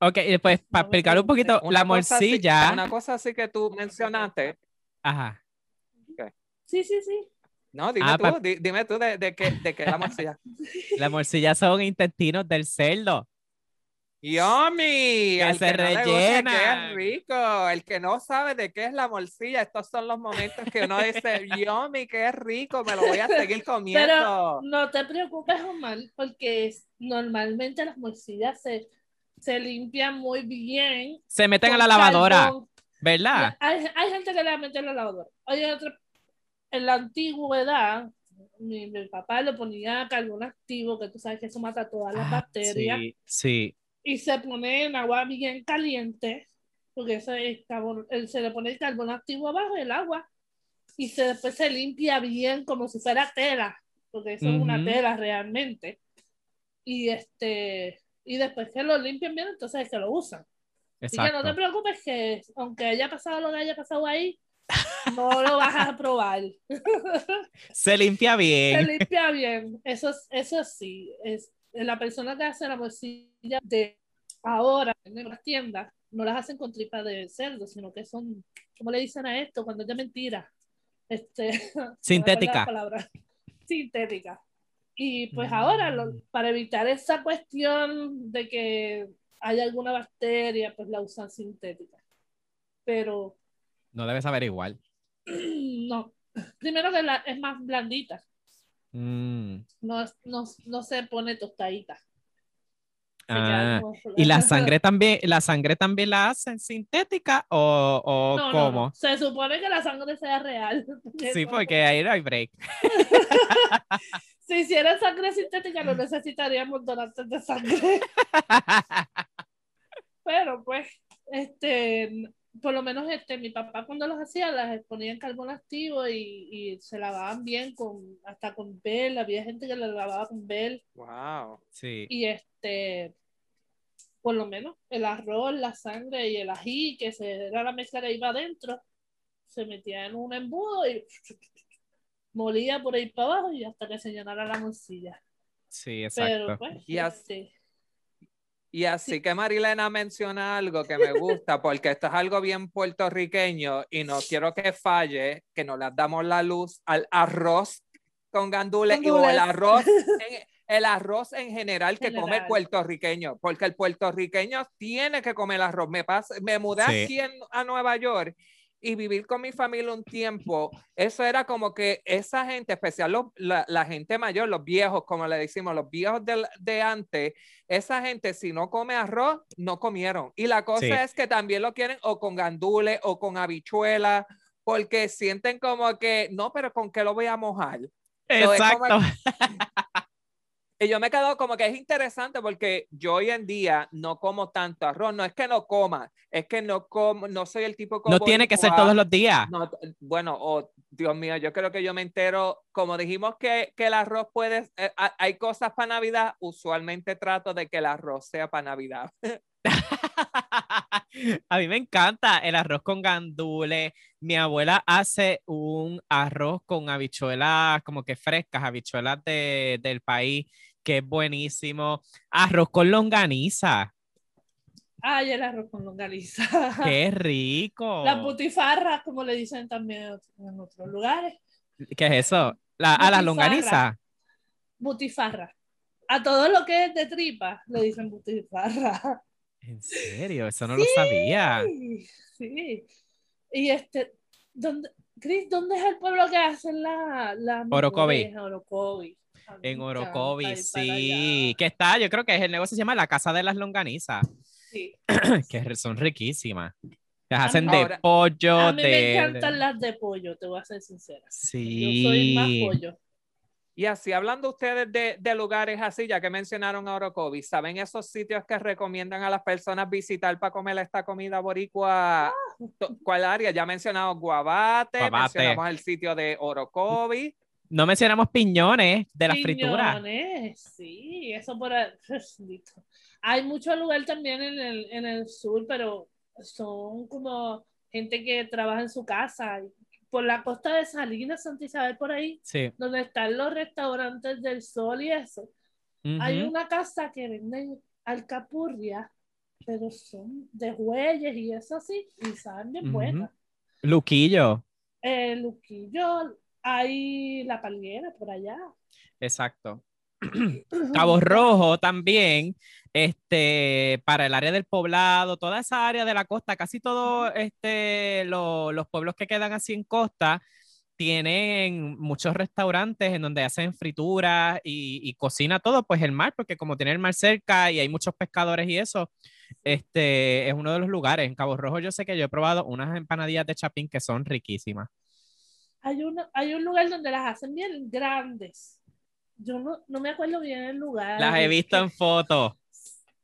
Speaker 4: Ok, y después, para explicar un poquito, la
Speaker 3: cosa así-
Speaker 4: morcilla.
Speaker 3: una cosa así que tú mencionaste,
Speaker 4: Ajá.
Speaker 5: Sí, sí, sí.
Speaker 3: No, dime
Speaker 4: Ah,
Speaker 3: tú,
Speaker 4: pa-
Speaker 3: dime tú de, de qué de qué la morcilla.
Speaker 4: Las morcillas son intestinos del cerdo.
Speaker 3: ¡Yummy!
Speaker 4: Que se
Speaker 3: que no gusta,
Speaker 4: rellenan.
Speaker 3: ¡Qué rico! El que no sabe de qué es la morcilla, estos son los momentos que uno dice, ¡Yummy! ¡Qué rico! Me lo voy a seguir comiendo.
Speaker 5: Pero no te preocupes, Omar, porque normalmente las morcillas se, se limpian muy bien.
Speaker 4: Se meten a la lavadora,
Speaker 5: carbón.
Speaker 4: ¿verdad?
Speaker 5: Hay, hay gente que la mete en la lavadora. Hay otra, en la antigüedad, mi, mi papá le ponía carbón activo, que tú sabes que eso mata todas las
Speaker 4: Ah,
Speaker 5: bacterias,
Speaker 4: Sí, sí.
Speaker 5: Y se pone en agua bien caliente, porque ese es carbón- el- se le pone el carbón activo abajo del agua, y se, después se limpia bien como si fuera tela, porque eso es una tela realmente. Y este y después que lo limpian bien, entonces es que lo usan. Así que no te
Speaker 4: Exacto.
Speaker 5: preocupes que aunque haya pasado lo que haya pasado ahí, no lo vas a probar.
Speaker 4: Se limpia
Speaker 5: Se
Speaker 4: bien.
Speaker 5: limpia bien. Eso, es- eso sí. Es, la persona que hace la morcilla de ahora en las tiendas no las hacen con tripa de cerdo, sino que son, ¿cómo le dicen a esto? Cuando es de mentira. Este, no
Speaker 4: Sintética.
Speaker 5: palabra. Sintética. Y pues
Speaker 4: Mm.
Speaker 5: ahora, lo- para evitar esa cuestión de que haya alguna bacteria, pues la usan sintética. Pero
Speaker 4: No debes saber igual.
Speaker 5: no. Primero que la, es más blandita.
Speaker 4: Mm.
Speaker 5: No, no, no se pone tostadita.
Speaker 4: Ah, ¿Y la sangre también, la sangre también la hacen sintética o, o
Speaker 5: No,
Speaker 4: cómo?
Speaker 5: Se supone que la sangre sea real.
Speaker 4: Sí, porque ahí no hay break.
Speaker 5: Si hiciera sangre sintética no necesitaríamos donantes de sangre. Pero pues, este, por lo menos este, mi papá cuando los hacía las ponía en carbón activo y, y se lavaban bien con, hasta con bel, había gente que las lavaba con bel
Speaker 3: ¡Wow!
Speaker 4: Sí.
Speaker 5: y este, por lo menos el arroz, la sangre y el ají, que se, era la mezcla que iba adentro, se metía en un embudo y molía por ahí para abajo y hasta que se llenara la morcilla.
Speaker 4: Sí,
Speaker 5: Pero
Speaker 4: exacto.
Speaker 5: pues,
Speaker 3: Y
Speaker 5: este,
Speaker 3: Y así que Marilena menciona algo que me gusta, porque esto es algo bien puertorriqueño y no quiero que falle, que no le damos la luz al arroz con gandules y o el arroz, en, el arroz en general que come el puertorriqueño, porque el puertorriqueño tiene que comer arroz. Me, pasa, me mudé
Speaker 4: Sí.
Speaker 3: aquí en- a Nueva York y vivir con mi familia un tiempo, eso era como que esa gente, especial los- la, la gente mayor, los viejos, como le decimos, los viejos del- de antes, esa gente si no come arroz, no comieron. Y la cosa
Speaker 4: Sí.
Speaker 3: es que también lo quieren o con gandules o con habichuela, porque sienten como que, no, pero ¿con qué lo voy a mojar? So,
Speaker 4: Exacto.
Speaker 3: Y yo me he quedado como que es interesante porque yo hoy en día no como tanto arroz. No es que no coma, es que no como, no soy el tipo como
Speaker 4: No tiene que ser todos los días.
Speaker 3: no, bueno, oh, Dios mío, yo creo que yo me entero, como dijimos que, que el arroz puede, eh, ha- hay cosas para Navidad, usualmente trato de que el arroz sea para Navidad.
Speaker 4: A mí me encanta el arroz con gandules. Mi abuela hace un arroz con habichuelas como que frescas, habichuelas de- del país, que es buenísimo. Arroz con longaniza.
Speaker 5: ay, el arroz con longaniza.
Speaker 4: ¡Qué rico!
Speaker 5: Las butifarras, como le dicen también en otros lugares.
Speaker 4: ¿Qué es eso? La, a la longaniza.
Speaker 5: Butifarra. A todo lo que es de tripa le dicen butifarra.
Speaker 4: ¿En serio? Eso no lo sabía.
Speaker 5: Sí, sí. Y este, ¿dónde, Cris, ¿dónde es el pueblo que hacen la, la
Speaker 4: Orocovi. En Orocovi, sí. Que está, yo creo que es el negocio se llama la Casa de las Longanizas,
Speaker 5: Sí.
Speaker 4: que son riquísimas. Las
Speaker 5: A
Speaker 4: hacen
Speaker 5: mí-
Speaker 4: de
Speaker 3: Ahora-
Speaker 4: pollo,
Speaker 5: A mí
Speaker 4: de...
Speaker 5: me encantan las de pollo, te voy a ser sincera.
Speaker 4: Sí.
Speaker 5: Yo soy más pollo.
Speaker 3: Y así, hablando ustedes de, de lugares así, ya que mencionaron a Orocovi, ¿saben esos sitios que recomiendan a las personas visitar para comer esta comida boricua? ¿Cuál área? Ya mencionamos Guabate,
Speaker 4: Guabate.
Speaker 3: mencionamos el sitio de Orocovi.
Speaker 4: No mencionamos piñones de las frituras.
Speaker 5: Piñones, sí, eso por. Hay mucho lugar también en el, en el sur, pero son como gente que trabaja en su casa. Por la costa de Salinas, Santa Isabel, por ahí,
Speaker 4: Sí.
Speaker 5: donde están los restaurantes del sol y eso. Hay una casa que venden alcapurria, pero son de huelles y eso sí, y saben bien buenas.
Speaker 4: Luquillo.
Speaker 5: Eh, Luquillo, hay la palguera por allá.
Speaker 4: Exacto. Cabo Rojo también, este, para el área del poblado, toda esa área de la costa, casi todos este, lo- los pueblos que quedan así en costa tienen muchos restaurantes en donde hacen frituras y, y cocina todo, pues el mar, porque como tiene el mar cerca y hay muchos pescadores y eso, este, es uno de los lugares. En Cabo Rojo yo sé que yo he probado unas empanadillas de chapín que son riquísimas.
Speaker 5: Hay, hay un lugar donde las hacen bien grandes. Yo no, no me acuerdo bien el lugar.
Speaker 4: Las he
Speaker 5: Es
Speaker 4: visto
Speaker 5: que-
Speaker 4: en fotos.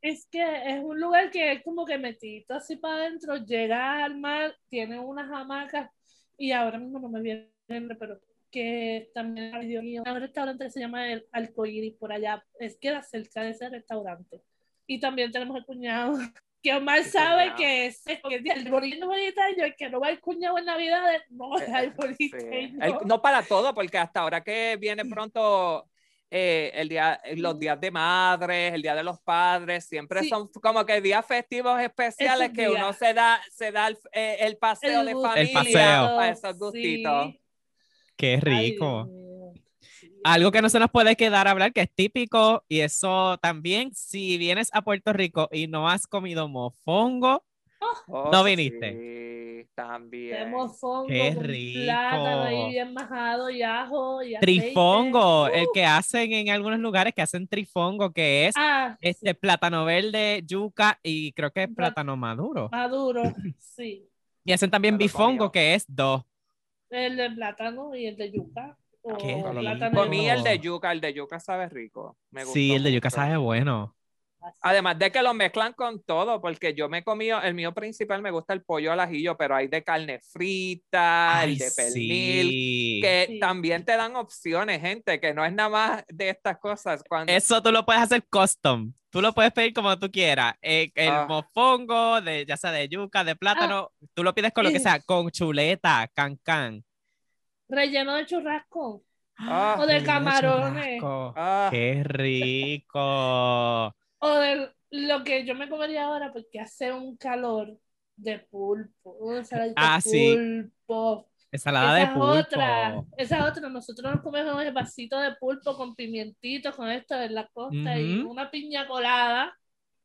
Speaker 5: Es que es un lugar que es como que metidito así para adentro, llega al mar, tiene unas hamacas y ahora mismo no me viene, pero que también hay un restaurante que se llama el Arcoíris por allá, es queda cerca de ese restaurante. Y también tenemos el cuñado, que Omar sabe que es, es que el bonito bonitaño, el que no va el cuñado en Navidad, no es el
Speaker 3: Sí.
Speaker 5: boniteño.
Speaker 3: El- no para todo, porque hasta ahora que viene pronto eh, el día, los días de madres, el día de los padres, siempre
Speaker 5: Sí.
Speaker 3: son como que días festivos especiales
Speaker 5: Esos
Speaker 3: que uno se da, se da el, eh, el paseo
Speaker 5: El
Speaker 3: de familia
Speaker 4: paseo.
Speaker 3: para esos gustitos.
Speaker 5: Sí.
Speaker 4: Qué rico. Algo que no se nos puede quedar a hablar, que es típico, y eso también, si vienes a Puerto Rico y no has comido mofongo,
Speaker 3: Oh,
Speaker 4: No viniste.
Speaker 3: Sí, también.
Speaker 5: Tenemos fongo
Speaker 4: Qué
Speaker 5: con
Speaker 4: rico.
Speaker 5: plátano ahí bien majado y ajo y aceite.
Speaker 4: trifongo, el
Speaker 5: Uh,
Speaker 4: que hacen en algunos lugares que hacen trifongo, que es
Speaker 5: ah,
Speaker 4: este plátano verde, yuca y creo que es plátano maduro.
Speaker 5: maduro, sí.
Speaker 4: Y hacen también bifongo,
Speaker 3: comido.
Speaker 4: que es dos.
Speaker 5: El de plátano y el de yuca.
Speaker 4: Qué
Speaker 3: Comí el de
Speaker 5: yuca.
Speaker 3: el de yuca sabe rico. Me
Speaker 4: Sí, el de yuca
Speaker 3: mucho.
Speaker 4: sabe bueno.
Speaker 3: Además de que lo mezclan con todo, porque yo me he comido, el mío principal me gusta el pollo al ajillo, pero hay de carne frita,
Speaker 4: Ay,
Speaker 3: el de pernil,
Speaker 4: sí.
Speaker 3: que
Speaker 5: Sí.
Speaker 3: también te dan opciones, gente, que no es nada más de estas cosas. Cuando,
Speaker 4: Eso tú lo puedes hacer custom. Tú lo puedes pedir como tú quieras. Eh, el
Speaker 3: Ah.
Speaker 4: mofongo, de, ya sea de yuca, de plátano, tú lo pides con lo que sea, con chuleta, cancán.
Speaker 5: Relleno de churrasco.
Speaker 3: Ah,
Speaker 5: o de camarones.
Speaker 4: churrasco.
Speaker 3: ah,
Speaker 4: Qué rico.
Speaker 5: O de lo que yo me comería ahora porque hace un calor de pulpo. una de
Speaker 4: Ah, sí.
Speaker 5: pulpo.
Speaker 4: Ensalada de
Speaker 5: esa es
Speaker 4: pulpo.
Speaker 5: otra, esa es otra. Nosotros nos comemos el vasito de pulpo con pimientitos, con esto en la costa y una piña colada.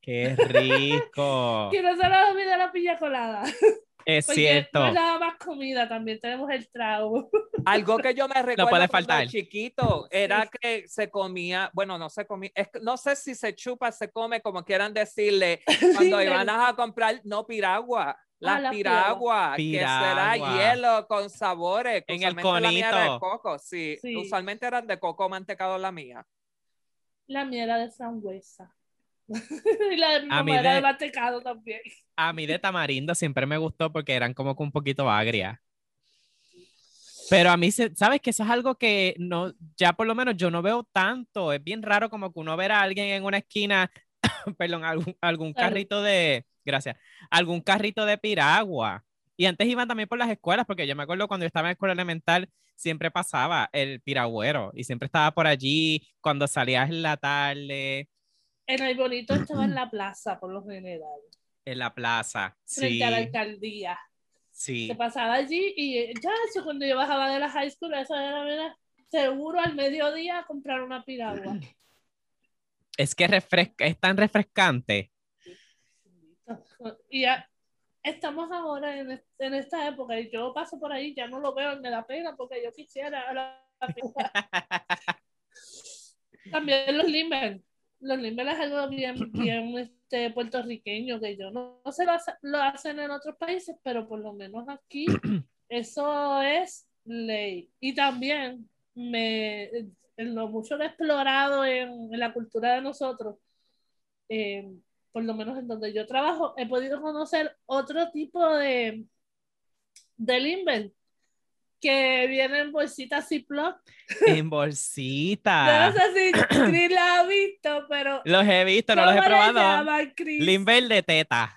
Speaker 4: Qué rico.
Speaker 5: Que no se nos olvide la piña colada.
Speaker 4: es
Speaker 5: Porque
Speaker 4: cierto.
Speaker 5: no es nada más comida, también tenemos el trago.
Speaker 3: Algo que yo me recuerdo
Speaker 4: puede
Speaker 3: cuando
Speaker 4: faltar.
Speaker 3: chiquito era que se comía, bueno, no se comía, es no sé si se chupa, se come, como quieran decirle, cuando
Speaker 5: Sí,
Speaker 3: iban a comprar, no piragua, las
Speaker 5: Ah, la
Speaker 3: piragua, que será hielo con sabores. que
Speaker 4: En el
Speaker 3: usualmente la mía era de
Speaker 4: conito.
Speaker 3: coco, sí,
Speaker 5: Sí.
Speaker 3: usualmente eran de coco mantecado la mía.
Speaker 5: La mía era de frambuesa. y la
Speaker 4: A mí de-
Speaker 5: mantecado también.
Speaker 4: A mí de tamarindo siempre me gustó porque eran como que un poquito agrias. Pero a mí, se- ¿sabes que Eso es algo que no, ya por lo menos yo no veo tanto. Es bien raro como que uno ver a alguien en una esquina, perdón, algún, algún
Speaker 5: Claro.
Speaker 4: carrito de, gracias, algún carrito de piragua. Y antes iban también por las escuelas, porque yo me acuerdo cuando yo estaba en escuela elemental, siempre pasaba el piragüero y siempre estaba por allí cuando salías en la tarde,
Speaker 5: el bonito estaba en la plaza, por lo general,
Speaker 4: en la plaza.
Speaker 5: frente
Speaker 4: Sí,
Speaker 5: a la alcaldía.
Speaker 4: sí.
Speaker 5: Se pasaba allí y ya eso cuando yo bajaba de la high school, eso era, era seguro al mediodía comprar una piragua.
Speaker 4: Es que refresca, es tan refrescante.
Speaker 5: Y ya estamos ahora en, en esta época y yo paso por ahí, ya no lo veo, me da pena porque yo quisiera la, la. También los limber. Los limber es algo bien, bien este, puertorriqueño que yo no, no sé lo, hace- lo hacen en otros países, pero por lo menos aquí eso es ley. Y también me, en lo mucho que he explorado en, en la cultura de nosotros, eh, por lo menos en donde yo trabajo, he podido conocer otro tipo de, de limber que vienen en bolsitas Ziploc.
Speaker 4: En
Speaker 5: Yo
Speaker 4: bolsita.
Speaker 5: no sé si Chris la ha visto, pero.
Speaker 4: Los he visto, no los he
Speaker 5: ¿cómo le
Speaker 4: probado.
Speaker 5: llaman?
Speaker 4: Limber de teta.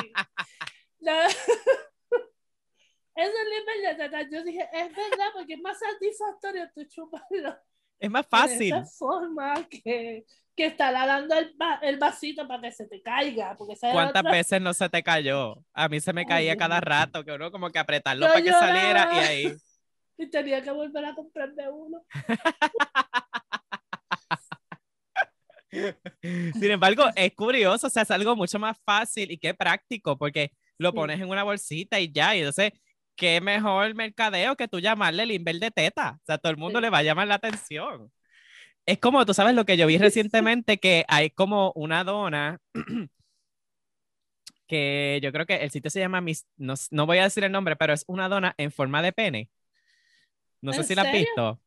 Speaker 5: Sí. No. Eso es limber de teta. Yo dije, es verdad, porque es más satisfactorio tú chuparlo
Speaker 4: Es más
Speaker 5: de
Speaker 4: fácil.
Speaker 5: esa forma que, que estar dando el, va- el vasito para que se te caiga. Porque
Speaker 4: ¿Cuántas
Speaker 5: otra-
Speaker 4: veces no se te cayó? A mí se me caía cada rato, que uno como que apretarlo para que saliera y ahí.
Speaker 5: y tenía que volver a comprarme uno.
Speaker 4: Sin embargo, es curioso, o sea, es algo mucho más fácil y qué práctico, porque lo
Speaker 5: Sí.
Speaker 4: pones en una bolsita y ya, y entonces, qué mejor mercadeo que tú llamarle el Inver de teta, o sea, todo el mundo
Speaker 5: Sí.
Speaker 4: le va a llamar la atención. Es como, tú sabes lo que yo vi recientemente, que hay como una dona que yo creo que el sitio se llama, Mis- no, no voy a decir el nombre, pero es una dona en forma de pene. No sé
Speaker 5: ¿En
Speaker 4: si la has visto.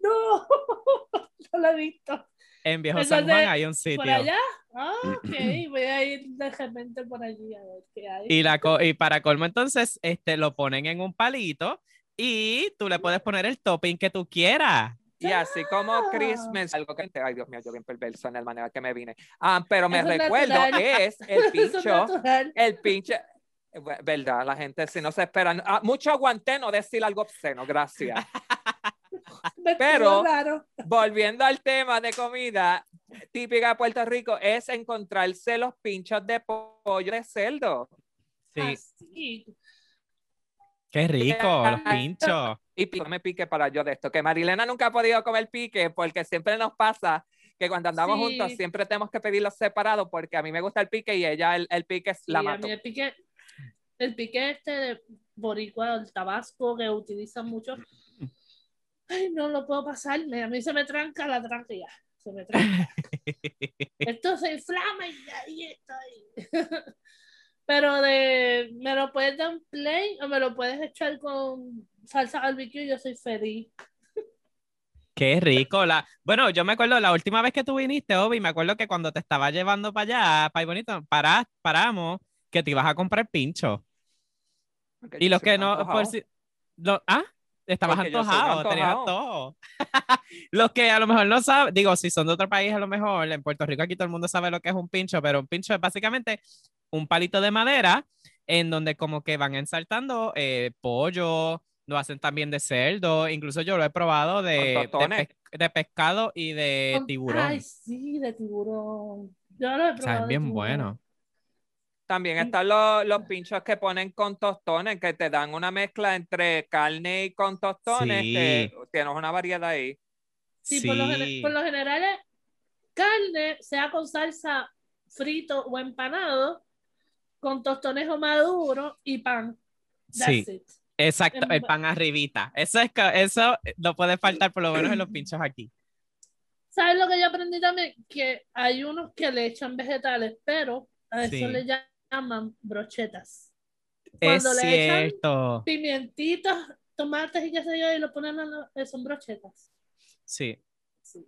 Speaker 5: No, no lo he visto.
Speaker 4: En Viejo
Speaker 5: Eso
Speaker 4: San
Speaker 5: es de-
Speaker 4: Juan hay un
Speaker 5: ¿Por
Speaker 4: sitio.
Speaker 5: allá? Ah, ok. Voy a ir de repente por allí a ver qué hay.
Speaker 4: Y, la co- y para colmo, entonces, este, lo ponen en un palito y tú le puedes poner el topping que tú quieras.
Speaker 3: Y así como Chris
Speaker 5: Ah.
Speaker 3: me algo que ay Dios mío, yo bien perverso en la manera que me vine. Ah, pero me
Speaker 5: es
Speaker 3: recuerdo
Speaker 5: natural.
Speaker 3: es el pincho, el pinche eh, verdad, la gente si no se esperan, ah, mucho aguanté no decir algo obsceno, gracias. Pero-. Volviendo al tema de comida típica de Puerto Rico es encontrarse los pinchos de pollo de cerdo.
Speaker 4: Sí,
Speaker 5: Ah, sí.
Speaker 4: Qué rico, los pinchos.
Speaker 3: Y pi- no me pique para yo de esto, que Marilena nunca ha podido comer pique porque siempre nos pasa que cuando andamos
Speaker 5: Sí.
Speaker 3: juntos siempre tenemos que pedirlos separados porque a mí me gusta el pique y ella el, el pique es la
Speaker 5: Sí, a
Speaker 3: mato.
Speaker 5: mí el pique, el pique este de boricua, el tabasco que utilizan mucho, ay, no lo puedo pasarme, a mí se me tranca la tráquea, se me tranca. Esto se inflama y ahí estoy. Pero de, me lo puedes dar en plain o me lo puedes echar con salsa barbecue y yo soy feliz.
Speaker 4: Qué rico. La... Bueno, yo me acuerdo la última vez que tú viniste, Obi, me acuerdo que cuando te estaba llevando para allá, para Bonito, para, paramos que te ibas a comprar pincho. Y los que no, por si, lo- ah, estabas antojado, tenías antojo. los que a lo mejor no saben, digo, si son de otro país, a lo mejor en Puerto Rico aquí todo el mundo sabe lo que es un pincho, pero un pincho es básicamente un palito de madera en donde como que van ensartando eh, pollo, lo hacen también de cerdo, incluso yo lo he probado de, de, pes- de pescado y de tiburón.
Speaker 5: Ay, sí, de tiburón. Yo lo he probado.
Speaker 4: Saben
Speaker 5: de
Speaker 4: bien
Speaker 5: tiburón.
Speaker 4: bueno.
Speaker 3: También están los, los pinchos que ponen con tostones, que te dan una mezcla entre carne y con tostones,
Speaker 4: Sí.
Speaker 3: que tienes una variedad ahí.
Speaker 5: Sí, Por, lo gene- por lo general es carne, sea con salsa frito o empanado, con tostones o maduro y pan.
Speaker 4: Sí.
Speaker 5: That's it.
Speaker 4: Exacto, el pan arribita. Eso es que- eso no puede faltar por lo menos en los pinchos aquí.
Speaker 5: ¿Sabes lo que yo aprendí también? Que hay unos que le echan vegetales, pero a eso
Speaker 4: Sí.
Speaker 5: le llaman brochetas.
Speaker 4: Es
Speaker 5: Cuando le echan
Speaker 4: cierto.
Speaker 5: pimientitos, tomates y qué sé yo, y lo ponen a eh, son brochetas.
Speaker 4: Sí.
Speaker 5: Sí.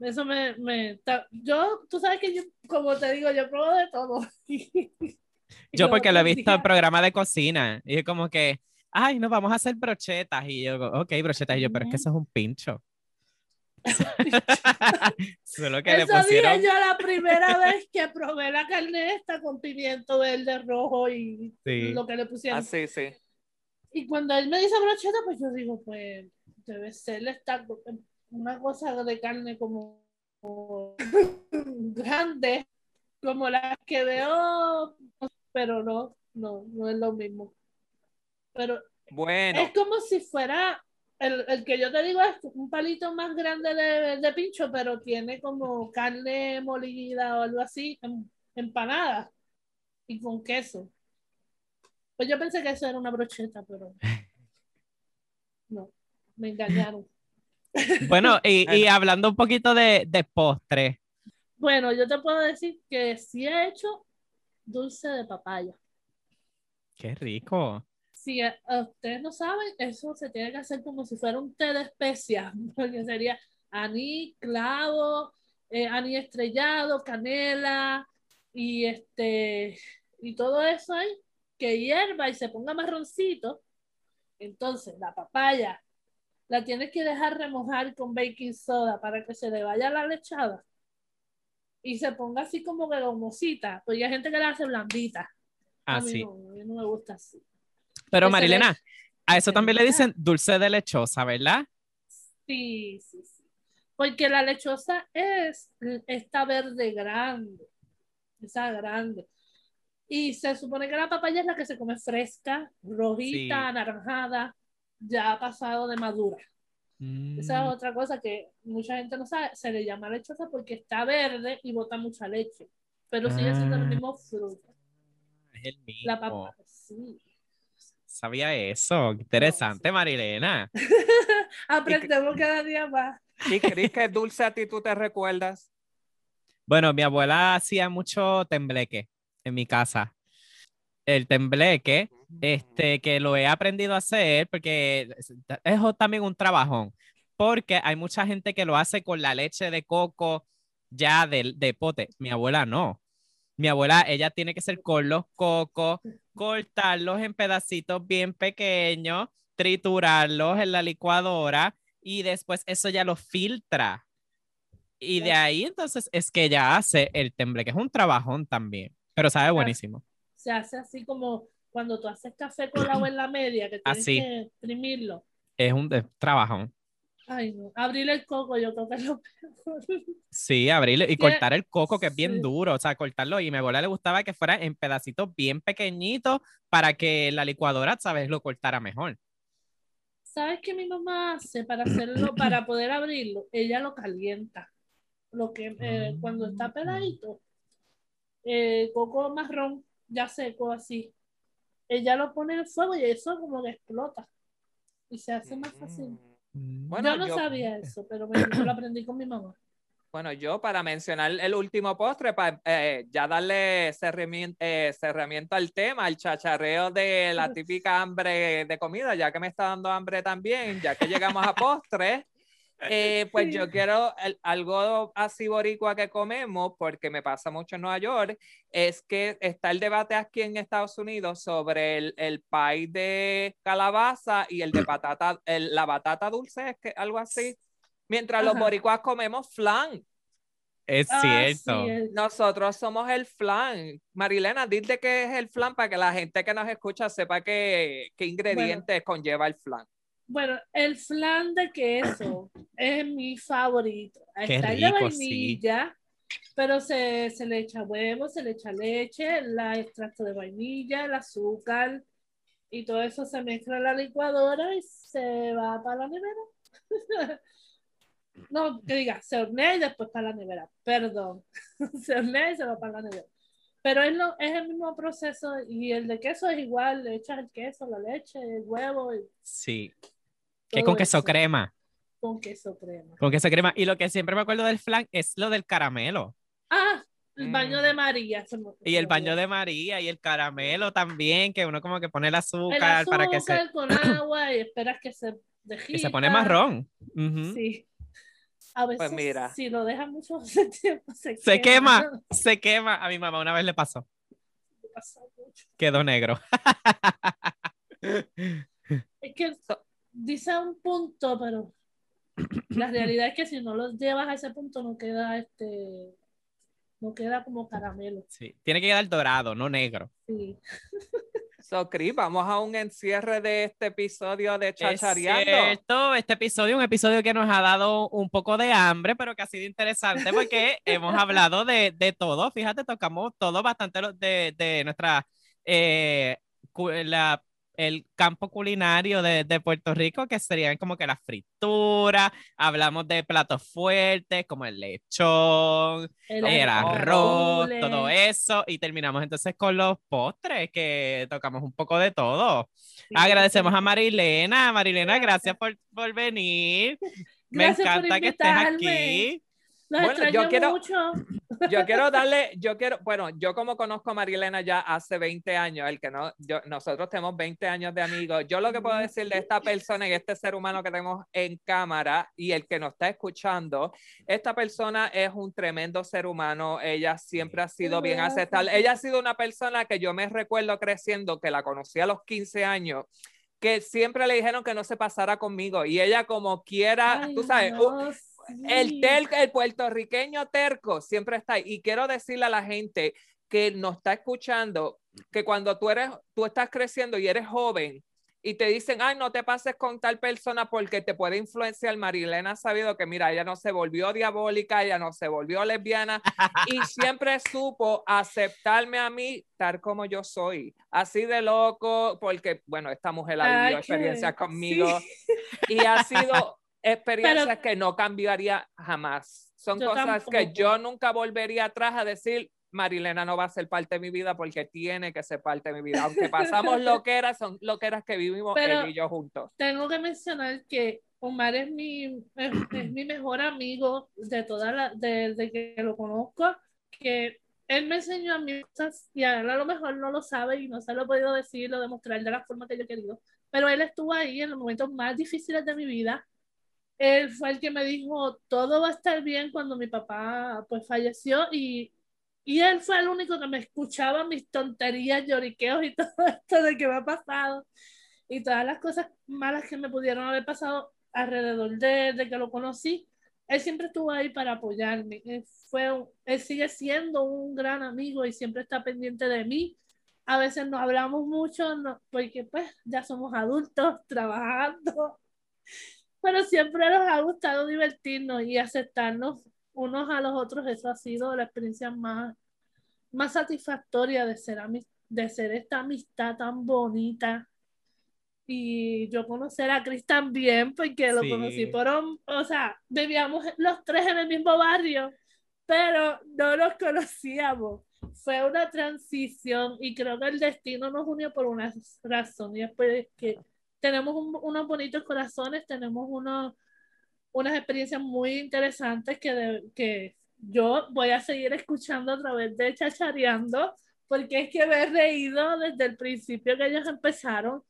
Speaker 5: Eso me, me yo, tú sabes que yo, como te digo, yo pruebo de todo.
Speaker 4: Yo porque lo he visto en programa de cocina y es como que, ay, no, vamos a hacer brochetas. Y yo, ok, brochetas. Y yo, pero es que eso es un pincho. Solo que le
Speaker 5: Eso
Speaker 4: pusieron.
Speaker 5: dije yo la primera vez que probé la carne esta con pimiento verde, rojo y
Speaker 4: Sí.
Speaker 5: lo que le pusieron.
Speaker 3: Así, sí.
Speaker 5: Y cuando él me dice brocheta, pues yo digo, pues debe ser esta, una cosa de carne como, como grande, como las que veo, pero no, no, no es lo mismo. Pero
Speaker 3: Bueno,
Speaker 5: es como si fuera, el, el que yo te digo es un palito más grande de, de pincho, pero tiene como carne molida o algo así, em- empanada y con queso. Pues yo pensé que eso era una brocheta, pero no, me engañaron.
Speaker 4: Bueno, y, y hablando un poquito de, de postre.
Speaker 5: Bueno, yo te puedo decir que sí he hecho dulce de papaya.
Speaker 4: Qué rico.
Speaker 5: Si ustedes no saben, eso se tiene que hacer como si fuera un té de especias, porque sería anís, clavo, eh, anís estrellado, canela y este y todo eso ahí que hierva y se ponga marroncito. Entonces, la papaya la tienes que dejar remojar con baking soda para que se le vaya la lechada y se ponga así como que gomosita, porque hay gente que la hace blandita. A mí
Speaker 4: Así.
Speaker 5: no, a mí no me gusta así.
Speaker 4: Pero Marilena,
Speaker 5: le-
Speaker 4: a eso también le dicen dulce de lechosa, ¿verdad?
Speaker 5: Sí, sí, sí. Porque la lechosa es esta verde grande, esa grande. Y se supone que la papaya es la que se come fresca, rojita,
Speaker 4: Sí.
Speaker 5: anaranjada. ya ha pasado de madura. Esa es
Speaker 4: Mm,
Speaker 5: otra cosa que mucha gente no sabe. Se le llama lechosa porque está verde y bota mucha leche. Pero sigue siendo el
Speaker 4: Ah.
Speaker 5: mismo fruto.
Speaker 4: es el mismo.
Speaker 5: La papa, sí.
Speaker 4: Sabía eso. Qué Interesante, Marilena.
Speaker 5: Aprendemos cada día más.
Speaker 3: Y Cris, ¿qué dulce a ti tú te recuerdas?
Speaker 4: Bueno, mi abuela hacía mucho tembleque en mi casa. El tembleque, este, que lo he aprendido a hacer porque es, es también un trabajón, porque hay mucha gente que lo hace con la leche de coco ya de, de pote. Mi abuela no. Mi abuela, ella tiene que ser con los cocos, cortarlos en pedacitos bien pequeños, triturarlos en la licuadora y después eso ya lo filtra. Y de ahí entonces es que ella hace el tembleque, es un trabajón también, pero sabe buenísimo.
Speaker 5: Se hace así como cuando tú haces café con agua en la media, que tienes
Speaker 4: Así.
Speaker 5: que exprimirlo.
Speaker 4: Es un trabajón.
Speaker 5: Ay, no. Abrir el coco, yo creo que es lo peor.
Speaker 4: Sí, abrirlo y cortar el coco que es bien
Speaker 5: sí.
Speaker 4: duro, o sea, cortarlo y a mi abuela le gustaba que fuera en pedacitos bien pequeñitos para que la licuadora, sabes, lo cortara mejor.
Speaker 5: ¿Sabes qué mi mamá hace para hacerlo, para poder abrirlo? Ella lo calienta. Lo que eh, cuando está peladito, eh, coco marrón, ya seco así. Ella lo pone en el fuego y eso como que explota. Y se hace más fácil.
Speaker 4: Mm.
Speaker 3: Bueno,
Speaker 5: yo no
Speaker 3: yo-
Speaker 5: sabía eso, pero me, yo lo aprendí con mi mamá.
Speaker 3: Bueno, yo para mencionar el último postre, para ya darle cerramiento, eh, cerramiento al tema, el chacharreo de la típica hambre de comida, ya que me está dando hambre también, ya que llegamos a postres, eh, pues yo quiero el- algo así boricua que comemos, porque me pasa mucho en Nueva York, es que está el debate aquí en Estados Unidos sobre el, el pie de calabaza y el de batata, el- la batata dulce, es que algo así. Mientras los
Speaker 5: Ajá.
Speaker 3: boricuas comemos flan.
Speaker 4: Es
Speaker 5: Ah,
Speaker 4: cierto.
Speaker 3: Nosotros somos el flan. Marilena, dile qué es el flan para que la gente que nos escucha sepa qué, qué ingredientes conlleva el flan.
Speaker 5: Bueno, el flan de queso es mi favorito.
Speaker 4: Qué
Speaker 5: Está el de
Speaker 4: rico, sí.
Speaker 5: vainilla, pero se, se le echa huevo, se le echa leche, la extracto de vainilla, el azúcar y todo eso se mezcla en la licuadora y se va para la nevera. No, que diga, se hornea y después para la nevera. Perdón. Se hornea y se va para la nevera. Pero es, lo, es el mismo proceso y el de queso es igual, le echas el queso, la leche, el huevo y
Speaker 4: Sí. Que con queso
Speaker 5: eso.
Speaker 4: crema.
Speaker 5: con queso crema.
Speaker 4: Con queso crema. Y lo que siempre me acuerdo del flan es lo del caramelo.
Speaker 5: Ah, el
Speaker 3: Mm.
Speaker 5: baño de María. se me-
Speaker 4: Y el baño de María y el caramelo también, que uno como que pone el
Speaker 5: El
Speaker 4: azúcar, para que se,
Speaker 5: azúcar con agua y esperas que se
Speaker 4: que se pone marrón.
Speaker 5: Sí. A veces,
Speaker 3: Pues mira.
Speaker 5: si lo dejas mucho tiempo, se,
Speaker 4: Se quema, se quema. A mi mamá una vez le pasó.
Speaker 5: Mucho.
Speaker 4: Quedó negro.
Speaker 5: Es que dice un punto, pero la realidad es que si no lo llevas a ese punto no queda este no queda como caramelo.
Speaker 4: Sí. Tiene que quedar dorado, no negro.
Speaker 5: Sí.
Speaker 3: So, vamos a un encierre de este episodio de
Speaker 4: Es
Speaker 3: Chachareando.
Speaker 4: cierto, este episodio, un episodio que nos ha dado un poco de hambre, pero que ha sido interesante porque hemos hablado de, de todo. Fíjate, tocamos todo bastante de, de nuestra, eh, la- el campo culinario de, de Puerto Rico, que serían como que las frituras, hablamos de platos fuertes como el lechón,
Speaker 5: El
Speaker 4: el
Speaker 3: arroz,
Speaker 4: todo eso, y terminamos entonces con los postres, que tocamos un poco de todo.
Speaker 5: Sí,
Speaker 4: Agradecemos
Speaker 5: sí.
Speaker 4: a Marilena. Marilena, gracias
Speaker 5: Gracias.
Speaker 4: por, por venir. Me
Speaker 5: Gracias por
Speaker 4: encanta que estés
Speaker 5: invitarme.
Speaker 4: aquí.
Speaker 5: Los
Speaker 3: Bueno, yo quiero-
Speaker 5: mucho.
Speaker 3: Yo quiero darle, yo quiero, bueno, yo como conozco a Marilena ya hace 20 años, el que no, yo, nosotros tenemos 20 años de amigos. Yo lo que puedo decir de esta persona y este ser humano que tenemos en cámara y el que nos está escuchando, esta persona es un tremendo ser humano. Ella siempre ha sido bien aceptable. Ella ha sido una persona que yo me recuerdo creciendo, que la conocí a los 15 años que siempre le dijeron que no se pasara conmigo y ella como quiera,
Speaker 5: Ay,
Speaker 3: tú sabes, el, tel- el puertorriqueño terco siempre está ahí. Y quiero decirle a la gente que nos está escuchando que cuando tú eres, tú estás creciendo y eres joven, y te dicen, ay, no te pases con tal persona porque te puede influenciar. Marilena ha sabido que, mira, ella no se volvió diabólica, ella no se volvió lesbiana y siempre supo aceptarme a mí tal como yo soy. Así de loco, porque, bueno, esta mujer ha vivido experiencias conmigo
Speaker 5: sí.
Speaker 3: y ha sido experiencias que no cambiaría jamás. Son cosas que
Speaker 5: tampoco.
Speaker 3: yo nunca volvería atrás a decir, Marilena no va a ser parte de mi vida porque tiene que ser parte de mi vida. Aunque pasamos lo que era, son lo que que vivimos
Speaker 5: Pero-
Speaker 3: él y yo juntos.
Speaker 5: Tengo que mencionar que Omar es mi, es, es mi mejor amigo de toda la, desde que lo conozco, que él me enseñó a mí cosas y a él a lo mejor no lo sabe y no se lo he podido decir o demostrar de la forma que yo he querido, pero él estuvo ahí en los momentos más difíciles de mi vida. Él fue el que me dijo, todo va a estar bien cuando mi papá pues falleció y, y él fue el único que me escuchaba mis tonterías, lloriqueos y todo esto de que me ha pasado y todas las cosas malas que me pudieron haber pasado alrededor de, de que lo conocí, él siempre estuvo ahí para apoyarme. Él, fue, él sigue siendo un gran amigo y siempre está pendiente de mí. A veces no hablamos mucho no- porque pues ya somos adultos trabajando, pero siempre nos ha gustado divertirnos y aceptarnos unos a los otros. Eso ha sido la experiencia más, más satisfactoria de ser, de ser esta amistad tan bonita y yo conocer a Chris también, porque lo
Speaker 4: Sí.
Speaker 5: conocí por, o sea, vivíamos los tres en el mismo barrio, pero no nos conocíamos. Fue una transición y creo que el destino nos unió por una razón y es que tenemos un- unos bonitos corazones, tenemos unos, unas experiencias muy interesantes que, de- que yo voy a seguir escuchando a través de Chachareando, porque es que me he reído desde el principio que ellos empezaron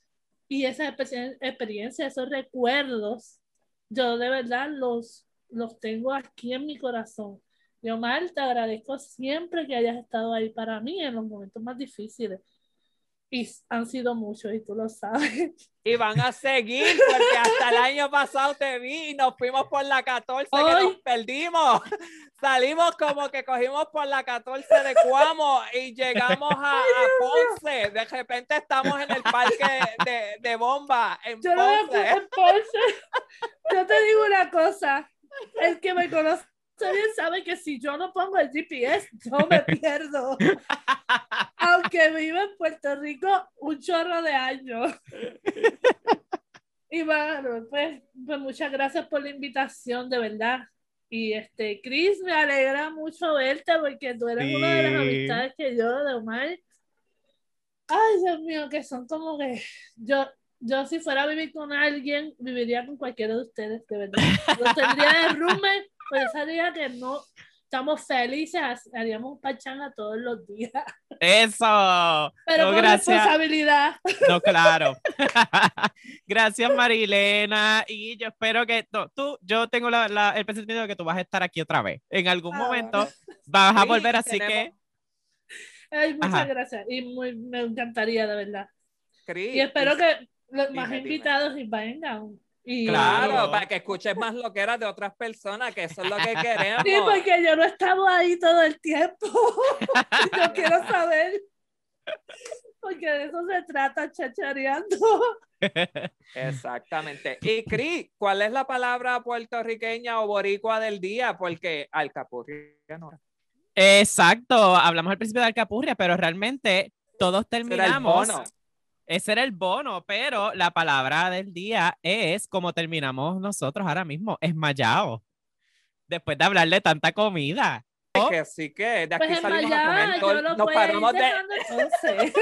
Speaker 5: y esas experiencias, esos recuerdos, yo de verdad los, los tengo aquí en mi corazón. Y Omar, te agradezco siempre que hayas estado ahí para mí en los momentos más difíciles. Y han sido muchos, y tú lo sabes.
Speaker 3: Y van a seguir porque hasta el año pasado te vi y nos fuimos por la 14 que nos perdimos. Salimos como que cogimos por la 14 de Cuamo y llegamos a, a Ponce. De repente estamos en el parque de, de bomba en
Speaker 5: Yo no me
Speaker 3: Ponce.
Speaker 5: yo te digo una cosa, el que me conoce bien sabe que si yo no pongo el GPS, yo me pierdo. Aunque vivo en Puerto Rico un chorro de años. Y bueno, pues, pues muchas gracias por la invitación, de verdad. Y este, Chris, me alegra mucho verte porque tú eres una de las
Speaker 4: Sí.
Speaker 5: amistades que yo de Omar. Ay, Dios mío, que son como que yo, yo si fuera a vivir con alguien, viviría con cualquiera de ustedes, de verdad. Lo tendría de roommate, pero sabría que no estamos felices, haríamos pachanga todos los días.
Speaker 4: Eso.
Speaker 5: Pero
Speaker 4: No,
Speaker 5: con
Speaker 4: gracias.
Speaker 5: responsabilidad.
Speaker 4: No, claro. Gracias, Marilena. Y yo espero que no, tú, yo tengo la- la- el presentimiento de que tú vas a estar aquí otra vez. En algún
Speaker 5: Ah.
Speaker 4: momento vas a
Speaker 3: Sí,
Speaker 4: volver, así
Speaker 3: tenemos-
Speaker 4: que
Speaker 5: Ay, muchas
Speaker 4: Ajá.
Speaker 5: gracias. Y muy, me encantaría, de verdad.
Speaker 3: Cris,
Speaker 5: Y espero que los
Speaker 3: Dime,
Speaker 5: más
Speaker 3: dime.
Speaker 5: invitados y vengan. Y,
Speaker 3: Claro, para que escuches más lo que era de otras personas, que eso es lo que queremos.
Speaker 5: Sí, porque yo no estaba ahí todo el tiempo. yo quiero saber. Porque de eso se trata, chachareando.
Speaker 3: Exactamente. Y Cris, ¿cuál es la palabra puertorriqueña o boricua del día? Porque alcapurria no.
Speaker 4: exacto. Hablamos al principio de Alcapurria, pero realmente todos
Speaker 3: Será el
Speaker 4: terminamos. Ese era el bono, pero la palabra del día es como terminamos nosotros ahora mismo, esmayado. Después de hablar de tanta comida.
Speaker 3: Que sí que de aquí
Speaker 5: Pues en
Speaker 3: salimos a comer
Speaker 5: Maya,
Speaker 3: todo-
Speaker 5: yo lo
Speaker 3: nos paramos de.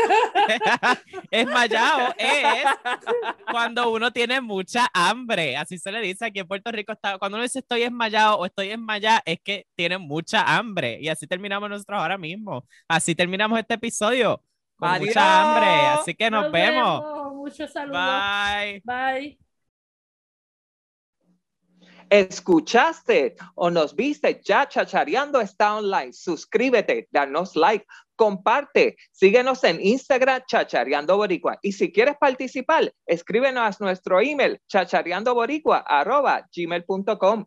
Speaker 4: Esmayado es cuando uno tiene mucha hambre. Así se le dice aquí en Puerto Rico. Está, cuando uno dice estoy esmayado o estoy esmayada, es que tiene mucha hambre. Y así terminamos nosotros ahora mismo. Así terminamos este episodio. Con
Speaker 3: Adiós.
Speaker 4: mucha hambre. Así que nos, vemos.
Speaker 5: Muchos saludos.
Speaker 4: Bye.
Speaker 5: Bye.
Speaker 7: ¿Escuchaste o nos viste? Ya Chachareando está online. Suscríbete, danos like, comparte, síguenos en Instagram Chachareando Boricua. Y si quieres participar, escríbenos a nuestro email chachareandoboricua arroba gmail.com.